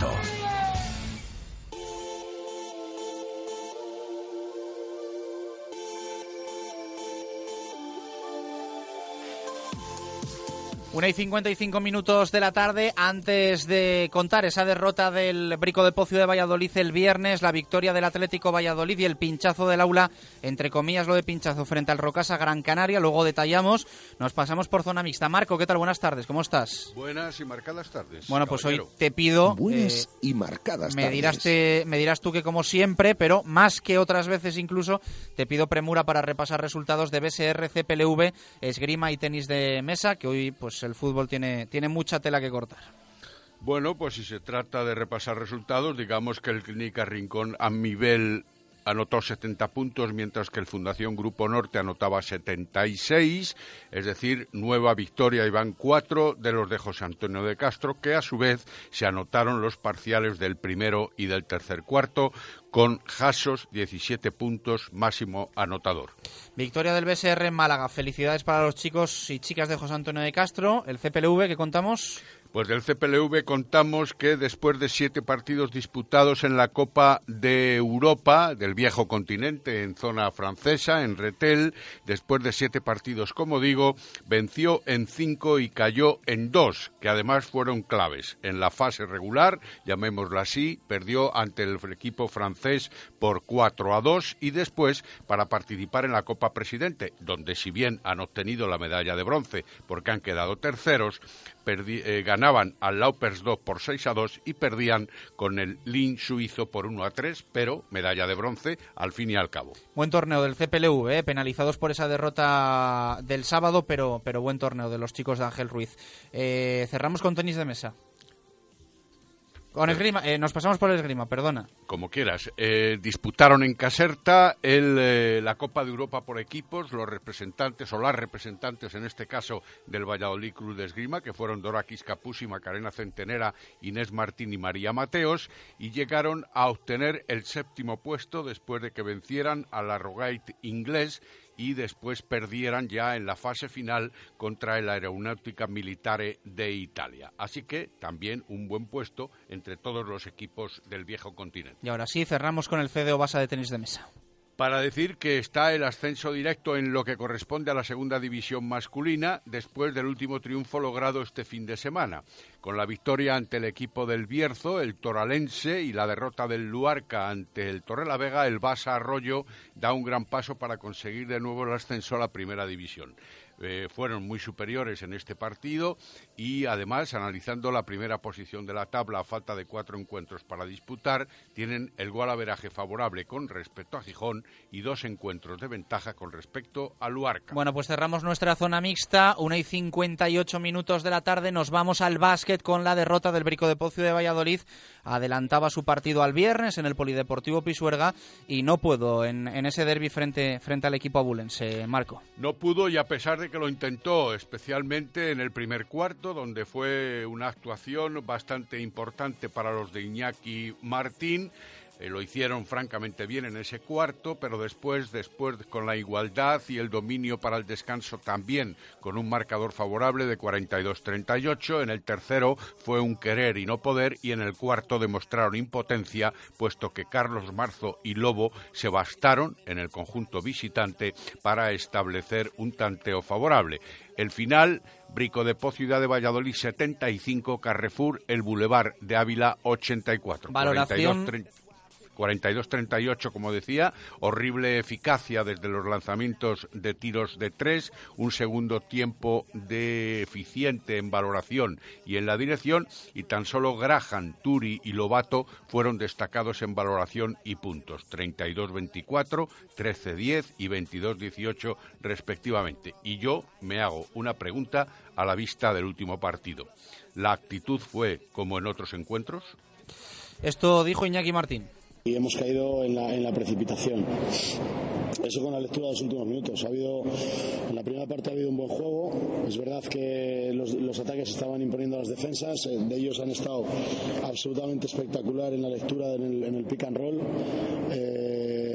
alto. Una y 55 minutos de la tarde antes de contar esa derrota del Brico de Pocio de Valladolid el viernes, la victoria del Atlético Valladolid y el pinchazo del aula, entre comillas lo de pinchazo frente al Rocasa Gran Canaria, luego detallamos, nos pasamos por zona mixta. Marco, ¿qué tal? Buenas tardes, ¿cómo estás? Buenas y marcadas tardes. Bueno, pues hoy te pido... Buenas y marcadas me tardes. dirás, te- me dirás tú que como siempre, pero más que otras veces incluso, te pido premura para repasar resultados de BSR, CPLV, esgrima y tenis de mesa, que hoy pues el fútbol tiene, tiene mucha tela que cortar. Bueno, pues si se trata de repasar resultados, digamos que el Clínica Rincón a nivel anotó 70 puntos, mientras que el Fundación Grupo Norte anotaba 76, es decir, nueva victoria y van cuatro de los de José Antonio de Castro, que a su vez se anotaron los parciales del primero y del tercer cuarto, con Jasos 17 puntos máximo anotador. Victoria del BSR en Málaga. Felicidades para los chicos y chicas de José Antonio de Castro. El CPLV que contamos. Pues del CPLV contamos que después de siete partidos disputados en la Copa de Europa del viejo continente en zona francesa, en Retel, después de siete partidos, como digo, venció en cinco y cayó en dos, que además fueron claves. En la fase regular, llamémosla así, perdió ante el equipo francés por 4 a 2 y después para participar en la Copa Presidente, donde si bien han obtenido la medalla de bronce porque han quedado terceros, eh, ganaban al Laupers 2 por 6 a 2 y perdían con el Lin suizo por 1 a 3, pero medalla de bronce al fin y al cabo. Buen torneo del CPLV, eh, penalizados por esa derrota del sábado, pero, pero buen torneo de los chicos de Ángel Ruiz. Eh, cerramos con tenis de mesa. Con esgrima, eh, nos pasamos por el esgrima, perdona. Como quieras. Eh, disputaron en Caserta el, eh, la Copa de Europa por equipos, los representantes o las representantes, en este caso, del Valladolid Cruz de Esgrima, que fueron Dorakis Capusi, Macarena Centenera, Inés Martín y María Mateos, y llegaron a obtener el séptimo puesto después de que vencieran a la Rogate inglés y después perdieran ya en la fase final contra el Aeronáutica Militare de Italia. Así que también un buen puesto entre todos los equipos del viejo continente. Y ahora sí, cerramos con el CDO Basa de tenis de mesa. Para decir que está el ascenso directo en lo que corresponde a la segunda división masculina después del último triunfo logrado este fin de semana. Con la victoria ante el equipo del Bierzo, el Toralense y la derrota del Luarca ante el Torrelavega, el Basa Arroyo da un gran paso para conseguir de nuevo el ascenso a la primera división. Eh, fueron muy superiores en este partido y además, analizando la primera posición de la tabla a falta de cuatro encuentros para disputar, tienen el golaveraje favorable con respecto a Gijón y dos encuentros de ventaja con respecto a Luarca. Bueno, pues cerramos nuestra zona mixta. Una y 58 minutos de la tarde. Nos vamos al básquet con la derrota del Brico de Pocio de Valladolid. Adelantaba su partido al viernes en el Polideportivo Pisuerga y no pudo en, ese derby frente, frente al equipo abulense. Marco. No pudo y a pesar de que lo intentó, especialmente en el primer cuarto, donde fue una actuación bastante importante para los de Iñaki Martín. Eh, lo hicieron francamente bien en ese cuarto, pero después, después con la igualdad y el dominio para el descanso también, con un marcador favorable de 42-38. En el tercero fue un querer y no poder, y en el cuarto demostraron impotencia, puesto que Carlos Marzo y Lobo se bastaron en el conjunto visitante para establecer un tanteo favorable. El final, Brico de Poz, Ciudad de Valladolid 75, Carrefour, el Boulevard de Ávila 84. Valoración, 42, 42-38, como decía, horrible eficacia desde los lanzamientos de tiros de tres, un segundo tiempo de eficiente en valoración y en la dirección, y tan solo Graham, Turi y Lobato fueron destacados en valoración y puntos, 32-24, 13-10 y 22-18 respectivamente. Y yo me hago una pregunta a la vista del último partido. ¿La actitud fue como en otros encuentros? Esto dijo Iñaki Martín y hemos caído en la, en la, precipitación. Eso con la lectura de los últimos minutos. Ha habido, en la primera parte ha habido un buen juego. Es verdad que los, los ataques estaban imponiendo a las defensas. Eh, de ellos han estado absolutamente espectacular en la lectura en el, en el pick and roll. Eh,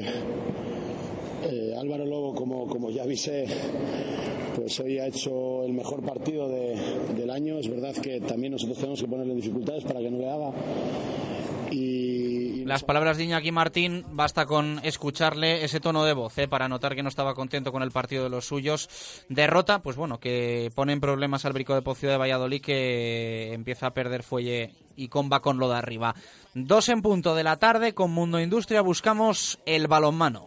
eh, Álvaro Lobo, como, como ya avisé, pues hoy ha hecho el mejor partido de, del año. Es verdad que también nosotros tenemos que ponerle dificultades para que no le haga. Las palabras de Iñaki Martín, basta con escucharle ese tono de voz ¿eh? para notar que no estaba contento con el partido de los suyos. Derrota, pues bueno, que pone en problemas al Brico de Pocio de Valladolid que empieza a perder fuelle y comba con lo de arriba. Dos en punto de la tarde con Mundo Industria buscamos el balonmano.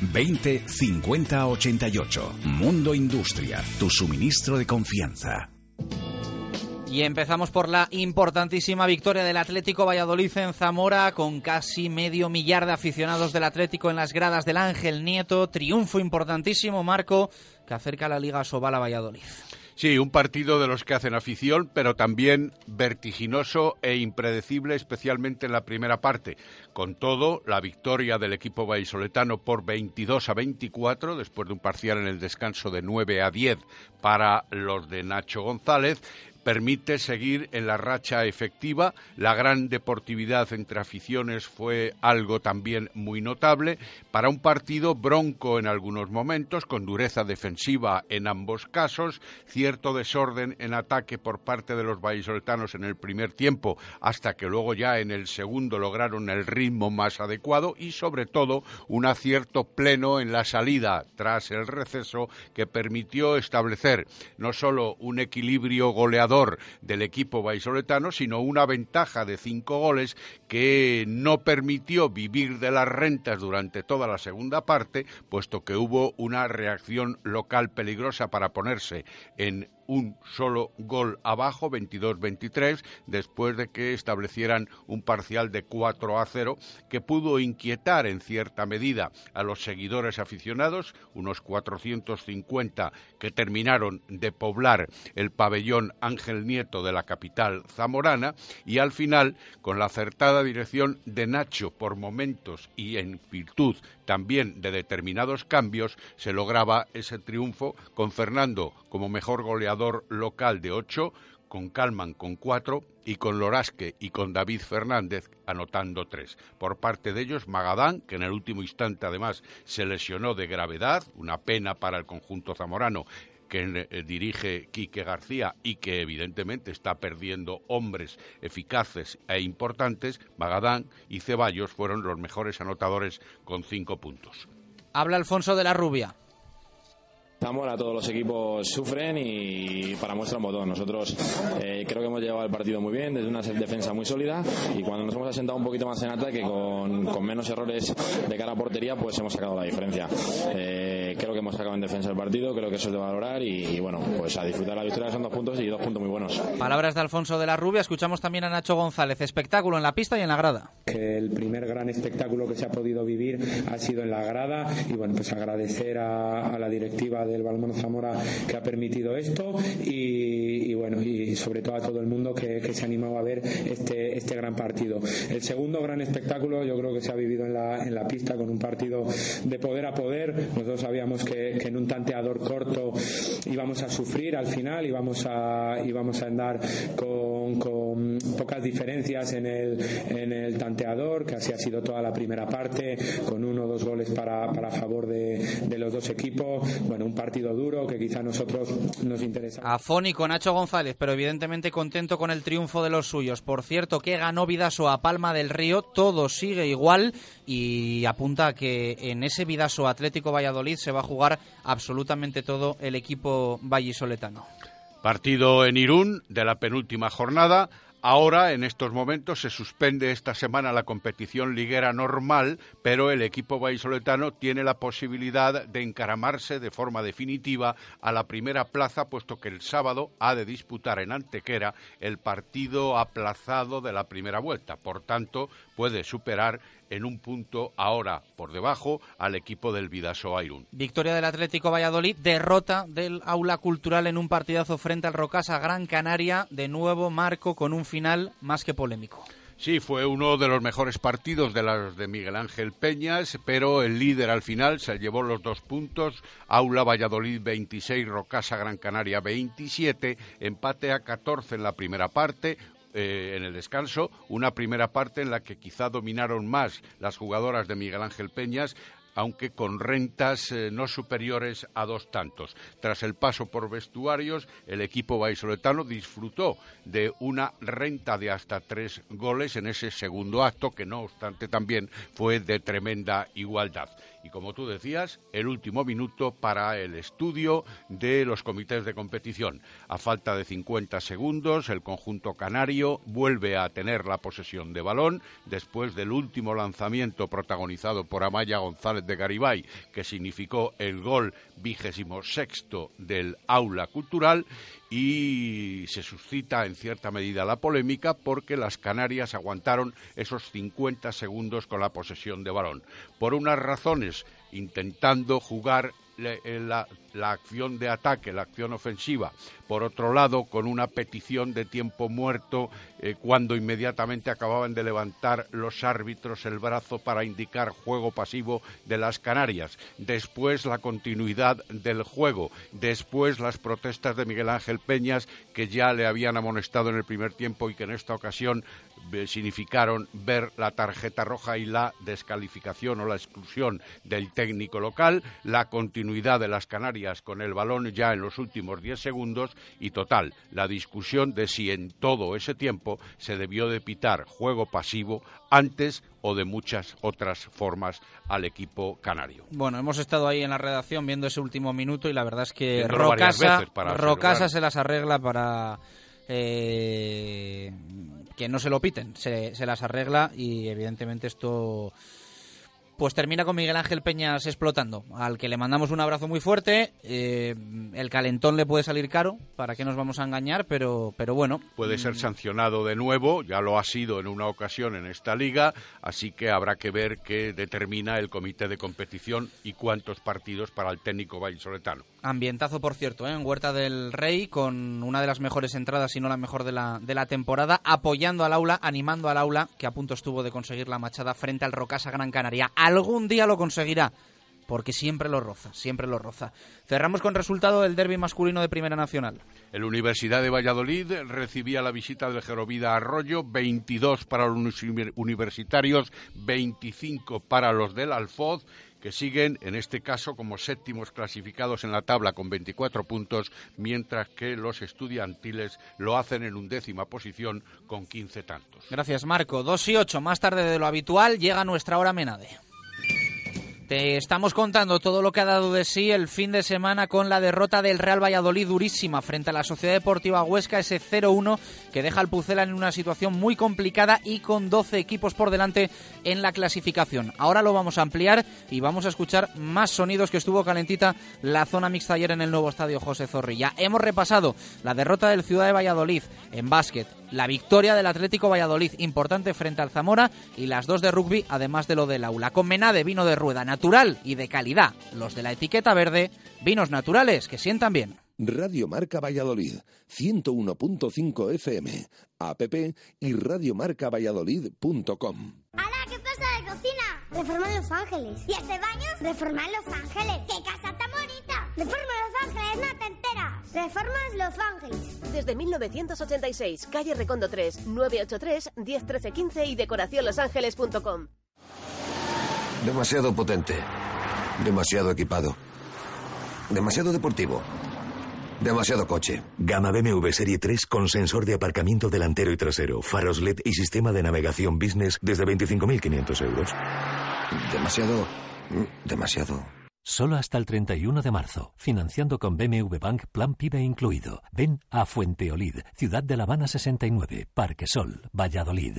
20 50 88. Mundo Industria, tu suministro de confianza. Y empezamos por la importantísima victoria del Atlético Valladolid en Zamora, con casi medio millar de aficionados del Atlético en las gradas del Ángel Nieto. Triunfo importantísimo, Marco, que acerca a la Liga Sobal a Valladolid. Sí, un partido de los que hacen afición, pero también vertiginoso e impredecible, especialmente en la primera parte. Con todo, la victoria del equipo vallisoletano por 22 a 24, después de un parcial en el descanso de 9 a 10 para los de Nacho González, permite seguir en la racha efectiva. La gran deportividad entre aficiones fue algo también muy notable para un partido bronco en algunos momentos, con dureza defensiva en ambos casos, cierto desorden en ataque por parte de los vallisoletanos en el primer tiempo, hasta que luego ya en el segundo lograron el ritmo más adecuado y sobre todo un acierto pleno en la salida tras el receso que permitió establecer no solo un equilibrio goleador del equipo vallisoletano, sino una ventaja de cinco goles que no permitió vivir de las rentas durante toda la segunda parte, puesto que hubo una reacción local peligrosa para ponerse en un solo gol abajo, 22-23, después de que establecieran un parcial de 4 a 0 que pudo inquietar en cierta medida a los seguidores aficionados, unos 450 que terminaron de poblar el pabellón Ángel Nieto de la capital zamorana y al final, con la acertada dirección de Nacho por momentos y en virtud también de determinados cambios, se lograba ese triunfo con Fernando como mejor goleador local de ocho, con Calman con cuatro y con Lorasque y con David Fernández anotando tres. Por parte de ellos, Magadán, que en el último instante además se lesionó de gravedad, una pena para el conjunto zamorano que eh, dirige Quique García y que evidentemente está perdiendo hombres eficaces e importantes, Magadán y Ceballos fueron los mejores anotadores con cinco puntos. Habla Alfonso de la Rubia. Zamora todos los equipos sufren y para muestra un botón. Nosotros eh, creo que hemos llevado el partido muy bien, desde una defensa muy sólida y cuando nos hemos asentado un poquito más en ataque con, con menos errores de cara a portería, pues hemos sacado la diferencia. Eh, creo que hemos sacado en defensa el partido, creo que eso es de valorar y, y bueno, pues a disfrutar la victoria son dos puntos y dos puntos muy buenos. Palabras de Alfonso de la Rubia, escuchamos también a Nacho González. Espectáculo en la pista y en la grada. El primer gran espectáculo que se ha podido vivir ha sido en la grada y bueno, pues agradecer a, a la directiva del Balmón Zamora que ha permitido esto y, y, bueno y sobre todo a todo el mundo que, que, se ha animado a ver este, este gran partido. El segundo gran espectáculo yo creo que se ha vivido en la, en la pista con un partido de poder a poder. Nosotros sabíamos que, que en un tanteador corto íbamos a sufrir al final, íbamos a, íbamos a andar con con, pocas diferencias en el, en el tanteador, que así ha sido toda la primera parte, con uno o dos goles para, para favor de, de los dos equipos. Bueno, un partido duro que quizá a nosotros nos interesa. Afónico Nacho González, pero evidentemente contento con el triunfo de los suyos. Por cierto, que ganó Vidaso a Palma del Río, todo sigue igual y apunta a que en ese Vidaso Atlético Valladolid se va a jugar absolutamente todo el equipo vallisoletano. Partido en Irún de la penúltima jornada. Ahora, en estos momentos, se suspende esta semana la competición liguera normal, pero el equipo vallisoletano tiene la posibilidad de encaramarse de forma definitiva a la primera plaza, puesto que el sábado ha de disputar en Antequera el partido aplazado de la primera vuelta. Por tanto, puede superar en un punto ahora por debajo al equipo del Vidaso Airun. Victoria del Atlético Valladolid, derrota del Aula Cultural en un partidazo frente al Rocasa Gran Canaria, de nuevo marco con un final más que polémico. Sí, fue uno de los mejores partidos de los de Miguel Ángel Peñas, pero el líder al final se llevó los dos puntos. Aula Valladolid 26, Rocasa Gran Canaria 27, empate a 14 en la primera parte, eh, en el descanso, una primera parte en la que quizá dominaron más las jugadoras de Miguel Ángel Peñas, aunque con rentas eh, no superiores a dos tantos. Tras el paso por vestuarios, el equipo vallisoletano disfrutó de una renta de hasta tres goles en ese segundo acto, que no obstante también fue de tremenda igualdad. Y como tú decías, el último minuto para el estudio de los comités de competición. A falta de 50 segundos, el conjunto canario vuelve a tener la posesión de balón después del último lanzamiento protagonizado por Amaya González de Garibay, que significó el gol vigésimo sexto del aula cultural y se suscita en cierta medida la polémica porque las Canarias aguantaron esos 50 segundos con la posesión de balón. Por unas razones, intentando jugar la, la, acción de ataque, la acción ofensiva. Por otro lado, con una petición de tiempo muerto eh, cuando inmediatamente acababan de levantar los árbitros el brazo para indicar juego pasivo de las Canarias. Después la continuidad del juego. Después las protestas de Miguel Ángel Peñas que ya le habían amonestado en el primer tiempo y que en esta ocasión eh, significaron ver la tarjeta roja y la descalificación o la exclusión del técnico local, la continuidad de las Canarias con el balón ya en los últimos diez segundos y total, la discusión de si en todo ese tiempo se debió de pitar juego pasivo antes o de muchas otras formas al equipo canario. Bueno, hemos estado ahí en la redacción viendo ese último minuto y la verdad es que Rocasa, Rocasa se las arregla para eh, que no se lo piten, se, se las arregla y evidentemente esto pues termina con Miguel Ángel Peñas explotando, al que le mandamos un abrazo muy fuerte. Eh, el calentón le puede salir caro, para qué nos vamos a engañar, pero, pero bueno. Puede ser sancionado de nuevo, ya lo ha sido en una ocasión en esta liga, así que habrá que ver qué determina el comité de competición y cuántos partidos para el técnico vallisoletano. Ambientazo, por cierto, ¿eh? en Huerta del Rey, con una de las mejores entradas, si no la mejor de la, de la temporada, apoyando al aula, animando al aula, que a punto estuvo de conseguir la machada frente al Rocasa Gran Canaria. Algún día lo conseguirá, porque siempre lo roza, siempre lo roza. Cerramos con resultado del derby masculino de Primera Nacional. El Universidad de Valladolid recibía la visita del Gerovida Arroyo, 22 para los universitarios, 25 para los del Alfoz que siguen, en este caso, como séptimos clasificados en la tabla con 24 puntos, mientras que los estudiantiles lo hacen en undécima posición con 15 tantos. Gracias, Marco. 2 y 8, más tarde de lo habitual, llega nuestra hora Menade. Te estamos contando todo lo que ha dado de sí el fin de semana con la derrota del Real Valladolid durísima frente a la Sociedad Deportiva Huesca, ese 0-1 que deja al Pucela en una situación muy complicada y con 12 equipos por delante en la clasificación. Ahora lo vamos a ampliar y vamos a escuchar más sonidos que estuvo calentita la zona mixta ayer en el nuevo estadio José Zorrilla. Hemos repasado la derrota del Ciudad de Valladolid en básquet, la victoria del Atlético Valladolid importante frente al Zamora y las dos de rugby, además de lo del aula. Con Menade, vino de rueda natural y de calidad. Los de la etiqueta verde, vinos naturales que sientan bien. Radio Marca Valladolid, 101.5 FM, app y radiomarcavalladolid.com. ¡Hala! ¿Qué pasa de cocina? Reforma Los Ángeles. ¿Y este baño? Reforma Los Ángeles. ¡Qué casa tan bonita! Reforma Los Ángeles, no te enteras. Reformas Los Ángeles. Desde 1986, calle Recondo 3, 983 101315 15 y decoracionlosangeles.com. Demasiado potente. Demasiado equipado. Demasiado deportivo. Demasiado coche. Gama BMW Serie 3 con sensor de aparcamiento delantero y trasero, faros LED y sistema de navegación business desde 25.500 euros. Demasiado... Demasiado... Solo hasta el 31 de marzo. Financiando con BMW Bank Plan PIBE incluido. Ven a Fuenteolid, Ciudad de La Habana 69, Parque Sol, Valladolid.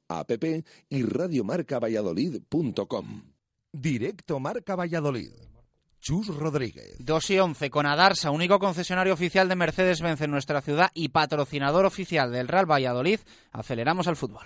app y radiomarcavalladolid.com. Directo Marca Valladolid. Chus Rodríguez. 2 y 11 con Adarsa, único concesionario oficial de Mercedes-Benz en nuestra ciudad y patrocinador oficial del Real Valladolid. Aceleramos al fútbol.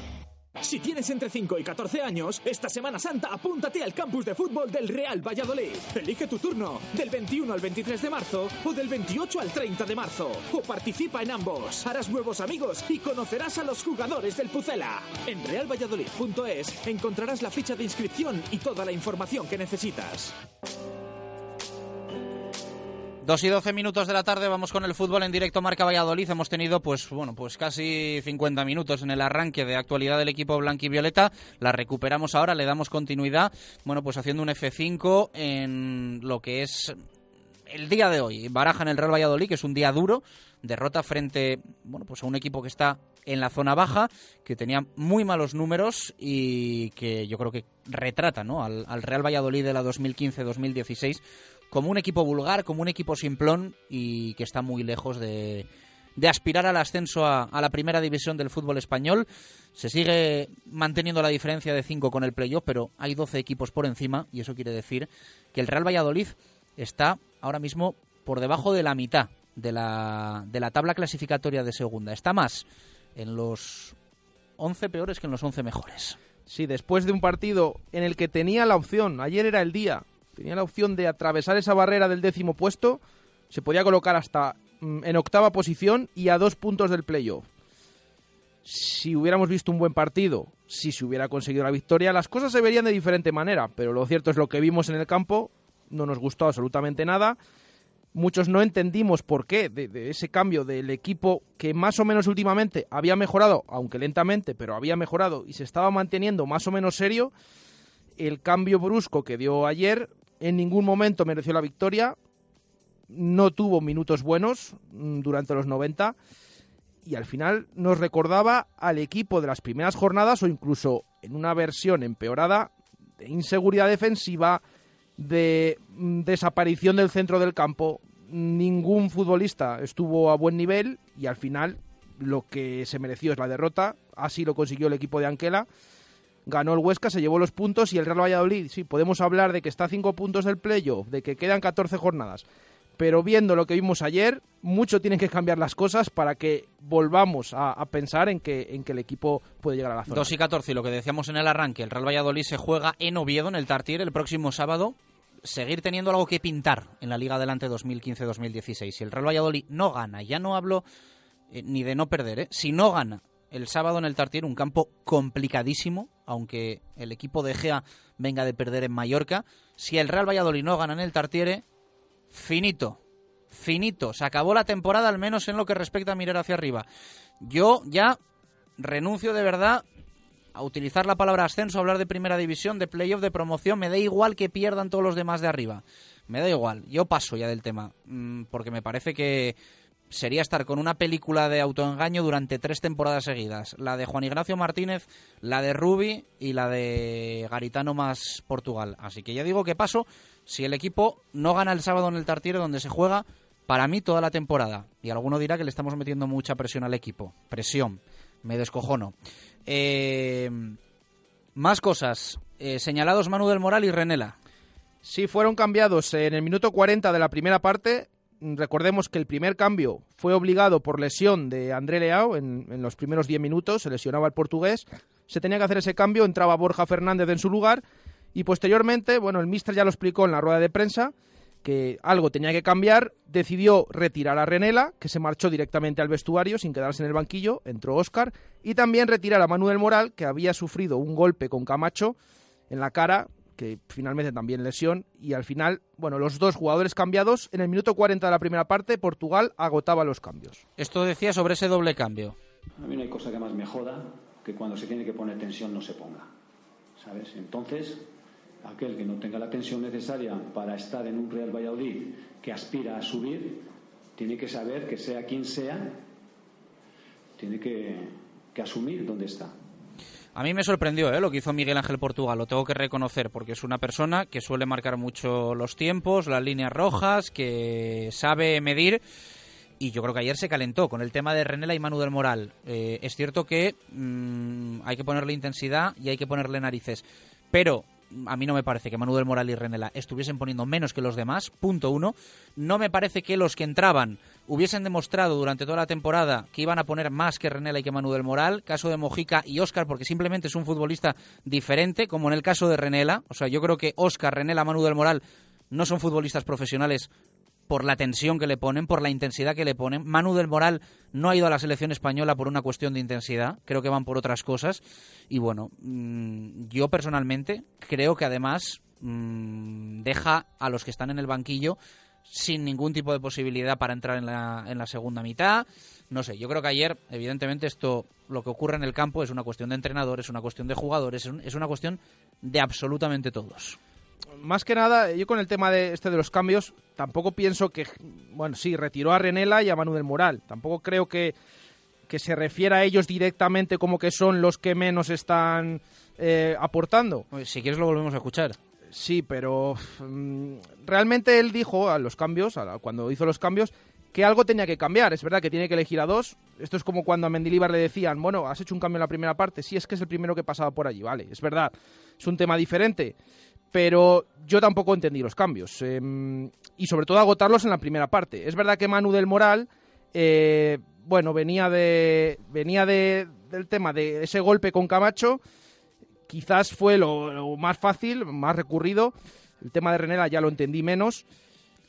Si tienes entre 5 y 14 años, esta Semana Santa apúntate al campus de fútbol del Real Valladolid. Elige tu turno, del 21 al 23 de marzo o del 28 al 30 de marzo. O participa en ambos. Harás nuevos amigos y conocerás a los jugadores del Pucela. En realvalladolid.es encontrarás la ficha de inscripción y toda la información que necesitas. Dos y doce minutos de la tarde vamos con el fútbol en directo Marca Valladolid. Hemos tenido pues bueno pues casi 50 minutos en el arranque de actualidad del equipo blanquivioleta. La recuperamos ahora, le damos continuidad. Bueno pues haciendo un F5 en lo que es el día de hoy. Baraja en el Real Valladolid, que es un día duro. Derrota frente bueno pues a un equipo que está en la zona baja, que tenía muy malos números y que yo creo que retrata ¿no? al, al Real Valladolid de la 2015-2016 como un equipo vulgar, como un equipo simplón y que está muy lejos de, aspirar al ascenso a, a, la primera división del fútbol español. Se sigue manteniendo la diferencia de 5 con el playoff, pero hay 12 equipos por encima y eso quiere decir que el Real Valladolid está ahora mismo por debajo de la mitad de la, de la tabla clasificatoria de segunda. Está más en los 11 peores que en los 11 mejores. Sí, después de un partido en el que tenía la opción, ayer era el día, tenía la opción de atravesar esa barrera del décimo puesto, se podía colocar hasta mm, en octava posición y a dos puntos del playoff. Si hubiéramos visto un buen partido, si se hubiera conseguido la victoria, las cosas se verían de diferente manera, pero lo cierto es lo que vimos en el campo, no nos gustó absolutamente nada. Muchos no entendimos por qué de, de ese cambio del equipo que más o menos últimamente había mejorado, aunque lentamente, pero había mejorado y se estaba manteniendo más o menos serio. El cambio brusco que dio ayer en ningún momento mereció la victoria, no tuvo minutos buenos mm, durante los 90 y al final nos recordaba al equipo de las primeras jornadas o incluso en una versión empeorada de inseguridad defensiva, de mm, desaparición del centro del campo. Ningún futbolista estuvo a buen nivel y al final lo que se mereció es la derrota. Así lo consiguió el equipo de Anquela. Ganó el Huesca, se llevó los puntos y el Real Valladolid, sí, podemos hablar de que está a cinco puntos del playoff, de que quedan 14 jornadas, pero viendo lo que vimos ayer, mucho tienen que cambiar las cosas para que volvamos a, a pensar en que, en que el equipo puede llegar a la zona. 2 y 14, y lo que decíamos en el arranque, el Real Valladolid se juega en Oviedo, en el Tartier, el próximo sábado. Seguir teniendo algo que pintar en la Liga Adelante 2015-2016. Si el Real Valladolid no gana, ya no hablo eh, ni de no perder, ¿eh? si no gana el sábado en el Tartier, un campo complicadísimo, aunque el equipo de Gea venga de perder en Mallorca. Si el Real Valladolid no gana en el Tartiere, finito, finito. Se acabó la temporada, al menos en lo que respecta a mirar hacia arriba. Yo ya renuncio de verdad a utilizar la palabra ascenso, a hablar de primera división, de playoff, de promoción. Me da igual que pierdan todos los demás de arriba. Me da igual. Yo paso ya del tema, mm, porque me parece que sería estar con una película de autoengaño durante tres temporadas seguidas. La de Juan Ignacio Martínez, la de Rubi y la de Garitano más Portugal. Así que ya digo que paso si el equipo no gana el sábado en el Tartiere donde se juega para mí toda la temporada. Y alguno dirá que le estamos metiendo mucha presión al equipo. Presión. Me descojono. Eh, más cosas. Eh, señalados Manu del Moral y Renela. Sí, fueron cambiados en el minuto 40 de la primera parte recordemos que el primer cambio fue obligado por lesión de André Leao en, los primeros 10 minutos, se lesionaba el portugués, se tenía que hacer ese cambio, entraba Borja Fernández en su lugar y posteriormente, bueno, el míster ya lo explicó en la rueda de prensa, que algo tenía que cambiar, decidió retirar a Renela, que se marchó directamente al vestuario sin quedarse en el banquillo, entró Óscar, y también retirar a Manuel Moral, que había sufrido un golpe con Camacho en la cara, que finalmente también lesión, y al final, bueno, los dos jugadores cambiados, en el minuto 40 de la primera parte, Portugal agotaba los cambios. Esto decía sobre ese doble cambio. A mí no hay cosa que más me joda que cuando se tiene que poner tensión no se ponga, ¿sabes? Entonces, aquel que no tenga la tensión necesaria para estar en un Real Valladolid que aspira a subir, tiene que saber que sea quien sea, tiene que, que asumir dónde está. A mí me sorprendió ¿eh? lo que hizo Miguel Ángel Portugal, lo tengo que reconocer, porque es una persona que suele marcar mucho los tiempos, las líneas rojas, que sabe medir. Y yo creo que ayer se calentó con el tema de Renela y Manu del Moral. Eh, es cierto que mmm, hay que ponerle intensidad y hay que ponerle narices. Pero a mí no me parece que Manu del Moral y Renela estuviesen poniendo menos que los demás, punto uno. No me parece que los que entraban hubiesen demostrado durante toda la temporada que iban a poner más que Renela y que Manu del Moral. Caso de Mojica y Óscar, porque simplemente es un futbolista diferente, como en el caso de Renela. O sea, yo creo que Óscar, Renela, Manu del Moral no son futbolistas profesionales por la tensión que le ponen, por la intensidad que le ponen. Manu del Moral no ha ido a la selección española por una cuestión de intensidad, creo que van por otras cosas. Y bueno, mmm, yo personalmente creo que además mmm, deja a los que están en el banquillo sin ningún tipo de posibilidad para entrar en la, en la segunda mitad. No sé, yo creo que ayer, evidentemente, esto, lo que ocurre en el campo es una cuestión de entrenadores, es una cuestión de jugadores, es, un, es una cuestión de absolutamente todos más que nada, yo con el tema de este de los cambios, tampoco pienso que, bueno, sí, retiró a Renela y a Manu del Moral. Tampoco creo que, que se refiera a ellos directamente como que son los que menos están eh, aportando. Si quieres lo volvemos a escuchar. Sí, pero um, realmente él dijo a los cambios, a la, cuando hizo los cambios, que algo tenía que cambiar. Es verdad que tiene que elegir a dos. Esto es como cuando a Mendilibar le decían, bueno, has hecho un cambio en la primera parte. Sí, es que es el primero que pasaba por allí, vale, es verdad. Es un tema diferente pero yo tampoco entendí los cambios. Eh, y sobre todo agotarlos en la primera parte. Es verdad que Manu del Moral, eh, bueno, venía de venía de, del tema de ese golpe con Camacho. Quizás fue lo, lo, más fácil, más recurrido. El tema de Renela ya lo entendí menos.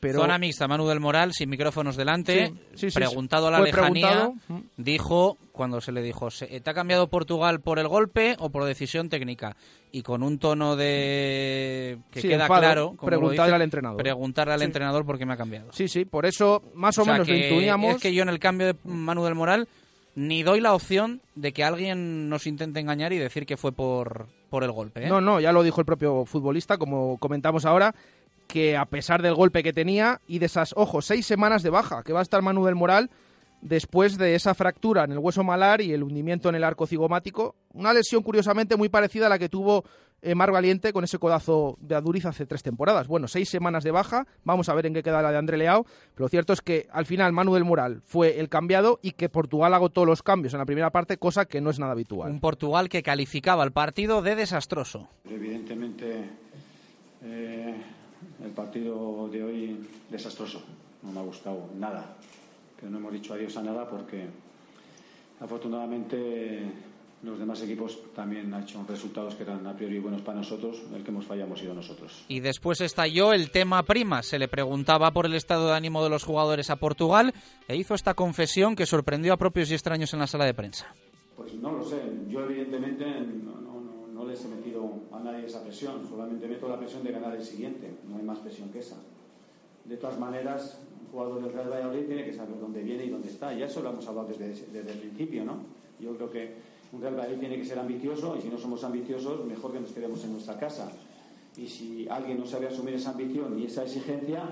Pero... Zona mixta, Manu del Moral, sin micrófonos delante, sí, sí, sí, preguntado a la lejanía, dijo, cuando se le dijo, ¿te ha cambiado Portugal por el golpe o por decisión técnica? Y con un tono de... que queda enfado, claro... Preguntarle al entrenador. Preguntarle al entrenador por qué me ha cambiado. Sí, sí, por eso más o, o sea, menos lo intuíamos. Es que yo en el cambio de Manu del Moral ni doy la opción de que alguien nos intente engañar y decir que fue por, por el golpe. ¿eh? No, no, ya lo dijo el propio futbolista, como comentamos ahora, que a pesar del golpe que tenía y de esas, ojo, seis semanas de baja, que va a estar Manu del Moral después de esa fractura en el hueso malar y el hundimiento en el arco cigomático, una lesión curiosamente muy parecida a la que tuvo eh, Mar Valiente con ese codazo de Aduriz hace tres temporadas. Bueno, seis semanas de baja, vamos a ver en qué queda la de André Leao, pero lo cierto es que al final Manuel Moral fue el cambiado y que Portugal agotó los cambios en la primera parte, cosa que no es nada habitual. Un Portugal que calificaba el partido de desastroso. Evidentemente, eh, el partido de hoy desastroso. No me ha gustado nada. Que no hemos dicho adiós a nada porque afortunadamente los demás equipos también han hecho resultados que eran a priori buenos para nosotros. El que hemos fallado hemos sido nosotros. Y después estalló el tema prima. Se le preguntaba por el estado de ánimo de los jugadores a Portugal e hizo esta confesión que sorprendió a propios y extraños en la sala de prensa. Pues no lo sé. Yo evidentemente no, no, no, no les he metido a nadie esa presión. Solamente meto la presión de ganar el siguiente. No hay más presión que esa. De todas maneras, un jugador del Real Valladolid tiene que saber dónde viene y dónde está. Ya eso lo hemos hablado desde, desde el principio, ¿no? Yo creo que un Real Valladolid tiene que ser ambicioso y si no somos ambiciosos, mejor que nos quedemos en nuestra casa. Y si alguien no sabe asumir esa ambición y esa exigencia,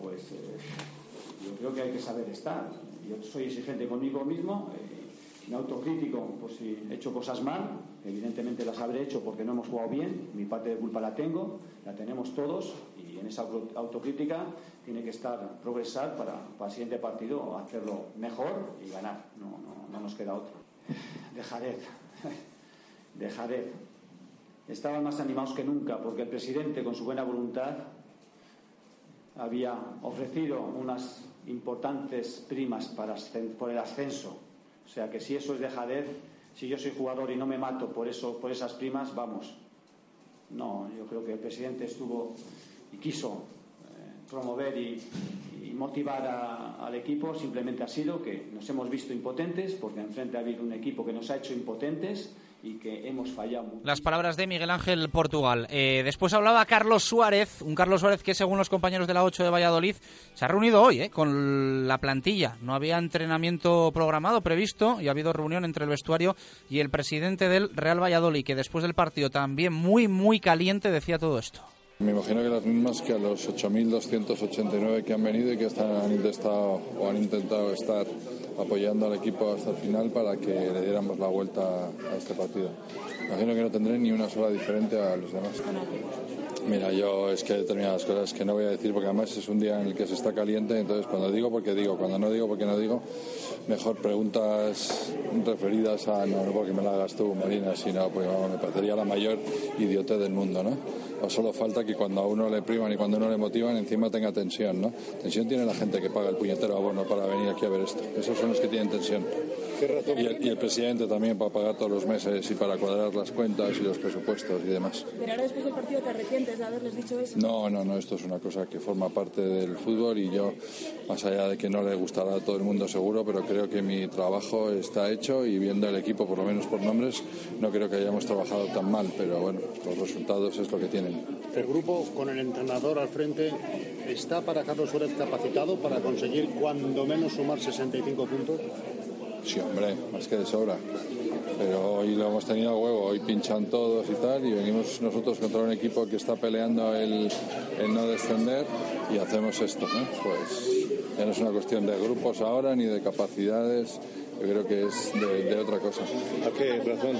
pues eh, yo creo que hay que saber estar. Yo soy exigente conmigo mismo, eh, me autocrítico por si he hecho cosas mal, evidentemente las habré hecho porque no hemos jugado bien, mi parte de culpa la tengo, la tenemos todos y en esa autocrítica tiene que estar, progresar para, para el siguiente partido hacerlo mejor y ganar, no, no, no nos queda otro de Jared, de Jared. Estaban más animados que nunca porque el presidente, con su buena voluntad, había ofrecido unas importantes primas para, por el ascenso. O sea que si eso es de Jared, si yo soy jugador y no me mato por, eso, por esas primas, vamos. No, yo creo que el presidente estuvo y quiso promover y, motivar al equipo simplemente ha sido que nos hemos visto impotentes, porque enfrente ha habido un equipo que nos ha hecho impotentes y que hemos fallado. Las palabras de Miguel Ángel Portugal. Eh, después hablaba Carlos Suárez, un Carlos Suárez que según los compañeros de la 8 de Valladolid se ha reunido hoy eh, con la plantilla. No había entrenamiento programado, previsto, y ha habido reunión entre el vestuario y el presidente del Real Valladolid, que después del partido también muy, muy caliente decía todo esto. Me imagino que las mismas que a los 8.289 que han venido y que han intentado o han intentado estar apoyando al equipo hasta el final para que le diéramos la vuelta a este partido. Imagino que no tendré ni una sola diferente a los demás. Mira, yo es que hay determinadas cosas que no voy a decir porque además es un día en el que se está caliente, entonces cuando digo porque digo, cuando no digo porque no digo, mejor preguntas referidas a no, no porque me la hagas tú, Marina, sino pues me parecería la mayor idiota del mundo, ¿no? O solo falta que cuando a uno le priman y cuando uno le motivan, encima tenga tensión, ¿no? Tensión tiene la gente que paga el puñetero abono para venir aquí a ver esto. Esos son los que tienen tensión. Y el, y el, presidente también para pagar todos los meses y para cuadrar las cuentas y los presupuestos y demás. Pero ahora después del partido te arrepientes de haberles dicho eso. No, no, no, esto es una cosa que forma parte del fútbol y yo, más allá de que no le gustará a todo el mundo seguro, pero creo que mi trabajo está hecho y viendo el equipo, por lo menos por nombres, no creo que hayamos trabajado tan mal, pero bueno, los resultados es lo que tienen. El grupo, con el entrenador al frente, ¿está para Carlos Suárez capacitado para conseguir cuando menos sumar 65 puntos? Sí, hombre, más que de sobra. Pero hoy lo hemos tenido a huevo, hoy pinchan todos y tal, y venimos nosotros contra un equipo que está peleando el, no descender y hacemos esto, ¿no? Pues ya no es una cuestión de grupos ahora ni de capacidades, yo creo que es de, otra cosa. ¿A qué razón?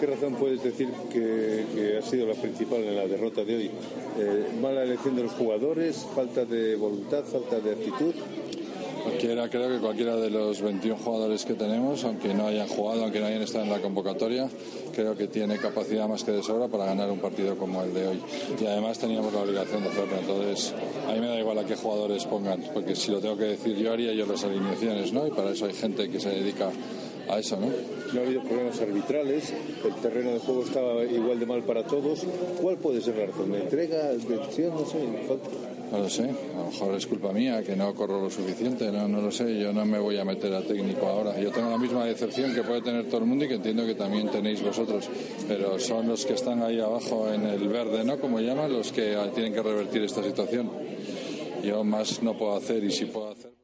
¿Qué razón puedes decir que, ha sido la principal en la derrota de hoy? Eh, ¿Mala elección de los jugadores? ¿Falta de voluntad? ¿Falta de actitud? Cualquiera, creo que cualquiera de los 21 jugadores que tenemos, aunque no hayan jugado, aunque no hayan estado en la convocatoria, creo que tiene capacidad más que de sobra para ganar un partido como el de hoy. Y además teníamos la obligación de hacerlo. Entonces, a mí me da igual a qué jugadores pongan, porque si lo tengo que decir yo haría yo las alineaciones, ¿no? Y para eso hay gente que se dedica a eso, ¿no? No ha habido problemas arbitrales, el terreno de juego estaba igual de mal para todos. ¿Cuál puede ser la razón? ¿De entrega, decisión? No sé, falta. No lo sé, a lo mejor es culpa mía que no corro lo suficiente, no, no lo sé, yo no me voy a meter a técnico ahora. Yo tengo la misma decepción que puede tener todo el mundo y que entiendo que también tenéis vosotros, pero son los que están ahí abajo en el verde, ¿no? Como llaman, los que tienen que revertir esta situación. Yo más no puedo hacer y si puedo hacer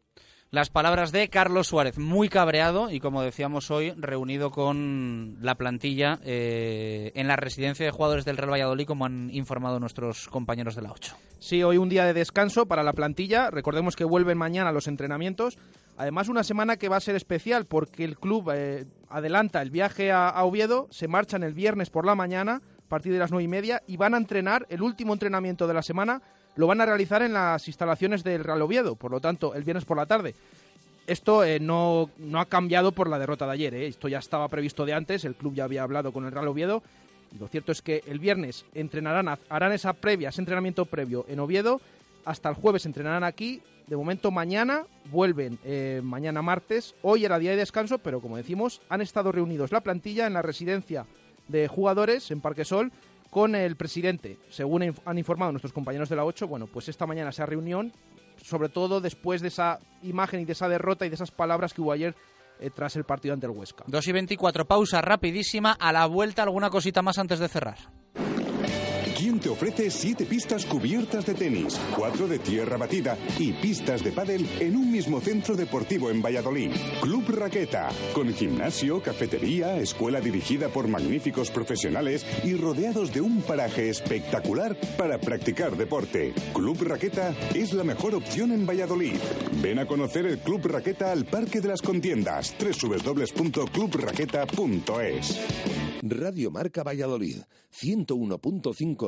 las palabras de Carlos Suárez, muy cabreado y como decíamos hoy, reunido con la plantilla eh, en la residencia de jugadores del Real Valladolid, como han informado nuestros compañeros de la 8. Sí, hoy un día de descanso para la plantilla. Recordemos que vuelven mañana los entrenamientos. Además, una semana que va a ser especial porque el club eh, adelanta el viaje a, Oviedo, se marchan el viernes por la mañana a partir de las nueve y media, y van a entrenar el último entrenamiento de la semana, lo van a realizar en las instalaciones del Real Oviedo, por lo tanto, el viernes por la tarde. Esto eh, no, no, ha cambiado por la derrota de ayer, eh. esto ya estaba previsto de antes, el club ya había hablado con el Real Oviedo, y lo cierto es que el viernes entrenarán, harán esa previa, ese entrenamiento previo en Oviedo, hasta el jueves entrenarán aquí, de momento mañana vuelven, eh, mañana martes, hoy era día de descanso, pero como decimos, han estado reunidos la plantilla en la residencia de jugadores en Parque Sol con el presidente. Según han informado nuestros compañeros de la 8, bueno, pues esta mañana esa reunión, sobre todo después de esa imagen y de esa derrota y de esas palabras que hubo ayer eh, tras el partido ante el Huesca. 2 y 24, pausa rapidísima. A la vuelta, alguna cosita más antes de cerrar. ¿Quién te ofrece siete pistas cubiertas de tenis, cuatro de tierra batida y pistas de pádel en un mismo centro deportivo en Valladolid. Club Raqueta, con gimnasio, cafetería, escuela dirigida por magníficos profesionales y rodeados de un paraje espectacular para practicar deporte. Club Raqueta es la mejor opción en Valladolid. Ven a conocer el Club Raqueta al Parque de las Contiendas, www.clubraqueta.es. Radio Marca Valladolid, 101.5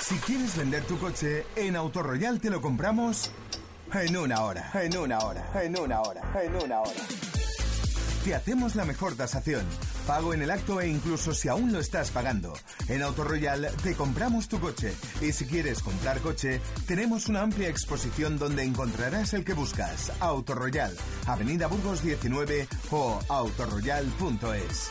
Si quieres vender tu coche, en Autoroyal te lo compramos en una hora, en una hora, en una hora, en una hora. Te hacemos la mejor tasación, pago en el acto e incluso si aún lo estás pagando. En Autoroyal te compramos tu coche y si quieres comprar coche, tenemos una amplia exposición donde encontrarás el que buscas. Autoroyal, Avenida Burgos 19 o autoroyal.es.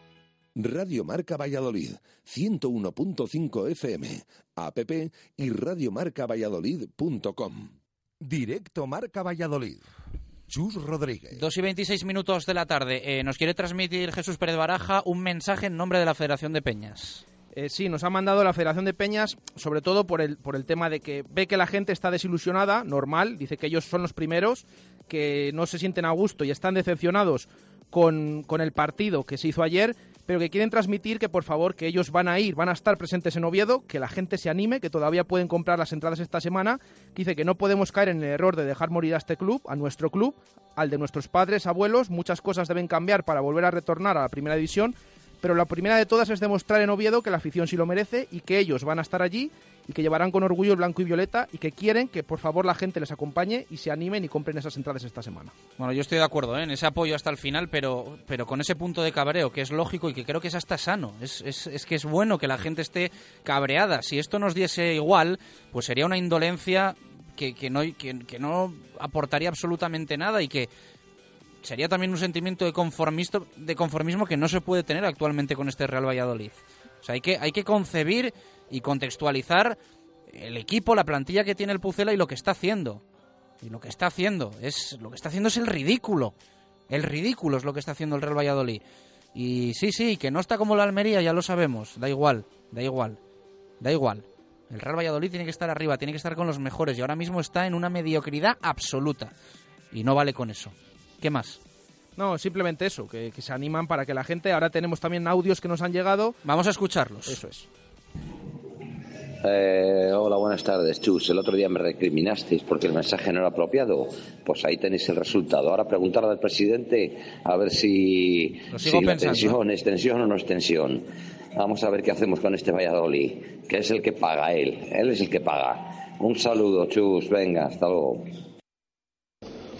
Radio Marca Valladolid, 101.5 FM, app y radiomarcavalladolid.com. Directo Marca Valladolid. Chus Rodríguez. 2 y 26 minutos de la tarde. Eh, nos quiere transmitir Jesús Pérez Baraja un mensaje en nombre de la Federación de Peñas. Eh, sí, nos ha mandado la Federación de Peñas, sobre todo por el, por el tema de que ve que la gente está desilusionada, normal, dice que ellos son los primeros, que no se sienten a gusto y están decepcionados con, con el partido que se hizo ayer pero que quieren transmitir que por favor que ellos van a ir, van a estar presentes en Oviedo, que la gente se anime, que todavía pueden comprar las entradas esta semana, que dice que no podemos caer en el error de dejar morir a este club, a nuestro club, al de nuestros padres, abuelos, muchas cosas deben cambiar para volver a retornar a la primera división, pero la primera de todas es demostrar en Oviedo que la afición sí lo merece y que ellos van a estar allí y que llevarán con orgullo el blanco y violeta y que quieren que por favor la gente les acompañe y se animen y compren esas entradas esta semana. Bueno, yo estoy de acuerdo ¿eh? en ese apoyo hasta el final, pero, pero con ese punto de cabreo que es lógico y que creo que es hasta sano. Es, es, es que es bueno que la gente esté cabreada. Si esto nos diese igual, pues sería una indolencia que, que, no, que, no aportaría absolutamente nada y que sería también un sentimiento de conformismo, de conformismo que no se puede tener actualmente con este Real Valladolid. O sea, hay que, hay que concebir y contextualizar el equipo, la plantilla que tiene el Pucela y lo que está haciendo. Y lo que está haciendo es lo que está haciendo es el ridículo. El ridículo es lo que está haciendo el Real Valladolid. Y sí, sí, que no está como la Almería, ya lo sabemos. Da igual, da igual, da igual. El Real Valladolid tiene que estar arriba, tiene que estar con los mejores y ahora mismo está en una mediocridad absoluta. Y no vale con eso. ¿Qué más? No, simplemente eso, que, que se animan para que la gente. Ahora tenemos también audios que nos han llegado. Vamos a escucharlos. Eso es. Eh, hola, buenas tardes, Chus. El otro día me recriminasteis porque el mensaje no era apropiado. Pues ahí tenéis el resultado. Ahora preguntar al presidente a ver si, si la tensión es tensión o no es tensión. Vamos a ver qué hacemos con este Valladolid, que es el que paga él. Él es el que paga. Un saludo, Chus. Venga, hasta luego.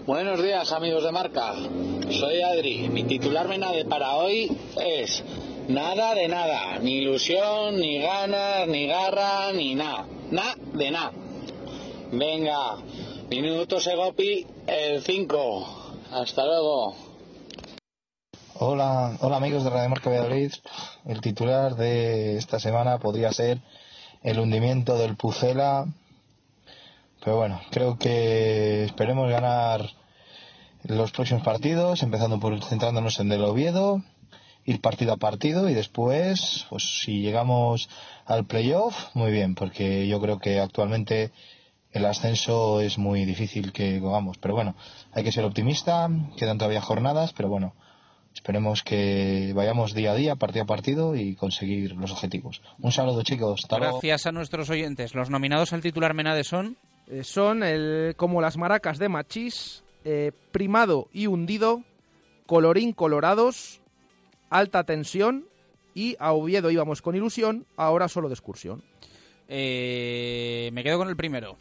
Buenos días, amigos de marca. Soy Adri. Mi titular menade para hoy es Nada de nada, ni ilusión, ni ganas, ni garra, ni nada. Nada de nada. Venga, minuto Segopi, el 5. Hasta luego. Hola, hola amigos de Radio Marca Valladolid. El titular de esta semana podría ser el hundimiento del Pucela. Pero bueno, creo que esperemos ganar los próximos partidos, empezando por centrándonos en el Oviedo, ir partido a partido y después, pues si llegamos al playoff, muy bien, porque yo creo que actualmente el ascenso es muy difícil que vamos. Pero bueno, hay que ser optimista, quedan todavía jornadas, pero bueno, esperemos que vayamos día a día, partido a partido y conseguir los objetivos. Un saludo chicos. Gracias a nuestros oyentes. Los nominados al titular Menade son... Eh, son el, como las maracas de Machís, eh, primado y hundido, colorín colorados, alta tensión y a Oviedo íbamos con ilusión, ahora solo de excursión. Eh, me quedo con el primero.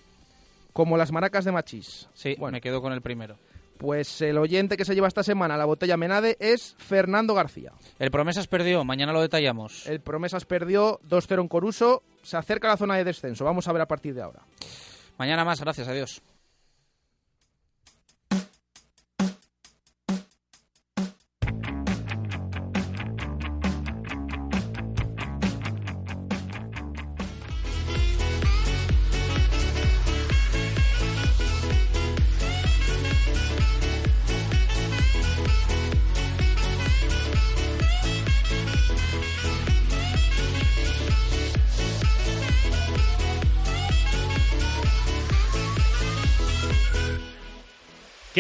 Como las maracas de Machís. Sí, me quedo con el primero. Pues el oyente que se lleva esta semana la botella Menade es Fernando García. El Promesas perdió, mañana lo detallamos. El Promesas perdió 2-0 en Coruso, se acerca a la zona de descenso. Vamos a ver a partir de ahora. Mañana más, gracias, adiós.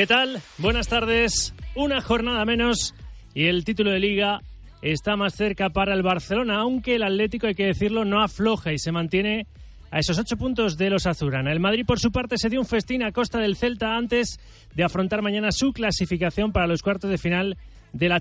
¿Qué tal? Buenas tardes. Una jornada menos y el título de liga está más cerca para el Barcelona, aunque el Atlético, hay que decirlo, no afloja y se mantiene a esos ocho puntos de los Azurana. El Madrid, por su parte, se dio un festín a costa del Celta antes de afrontar mañana su clasificación para los cuartos de final de la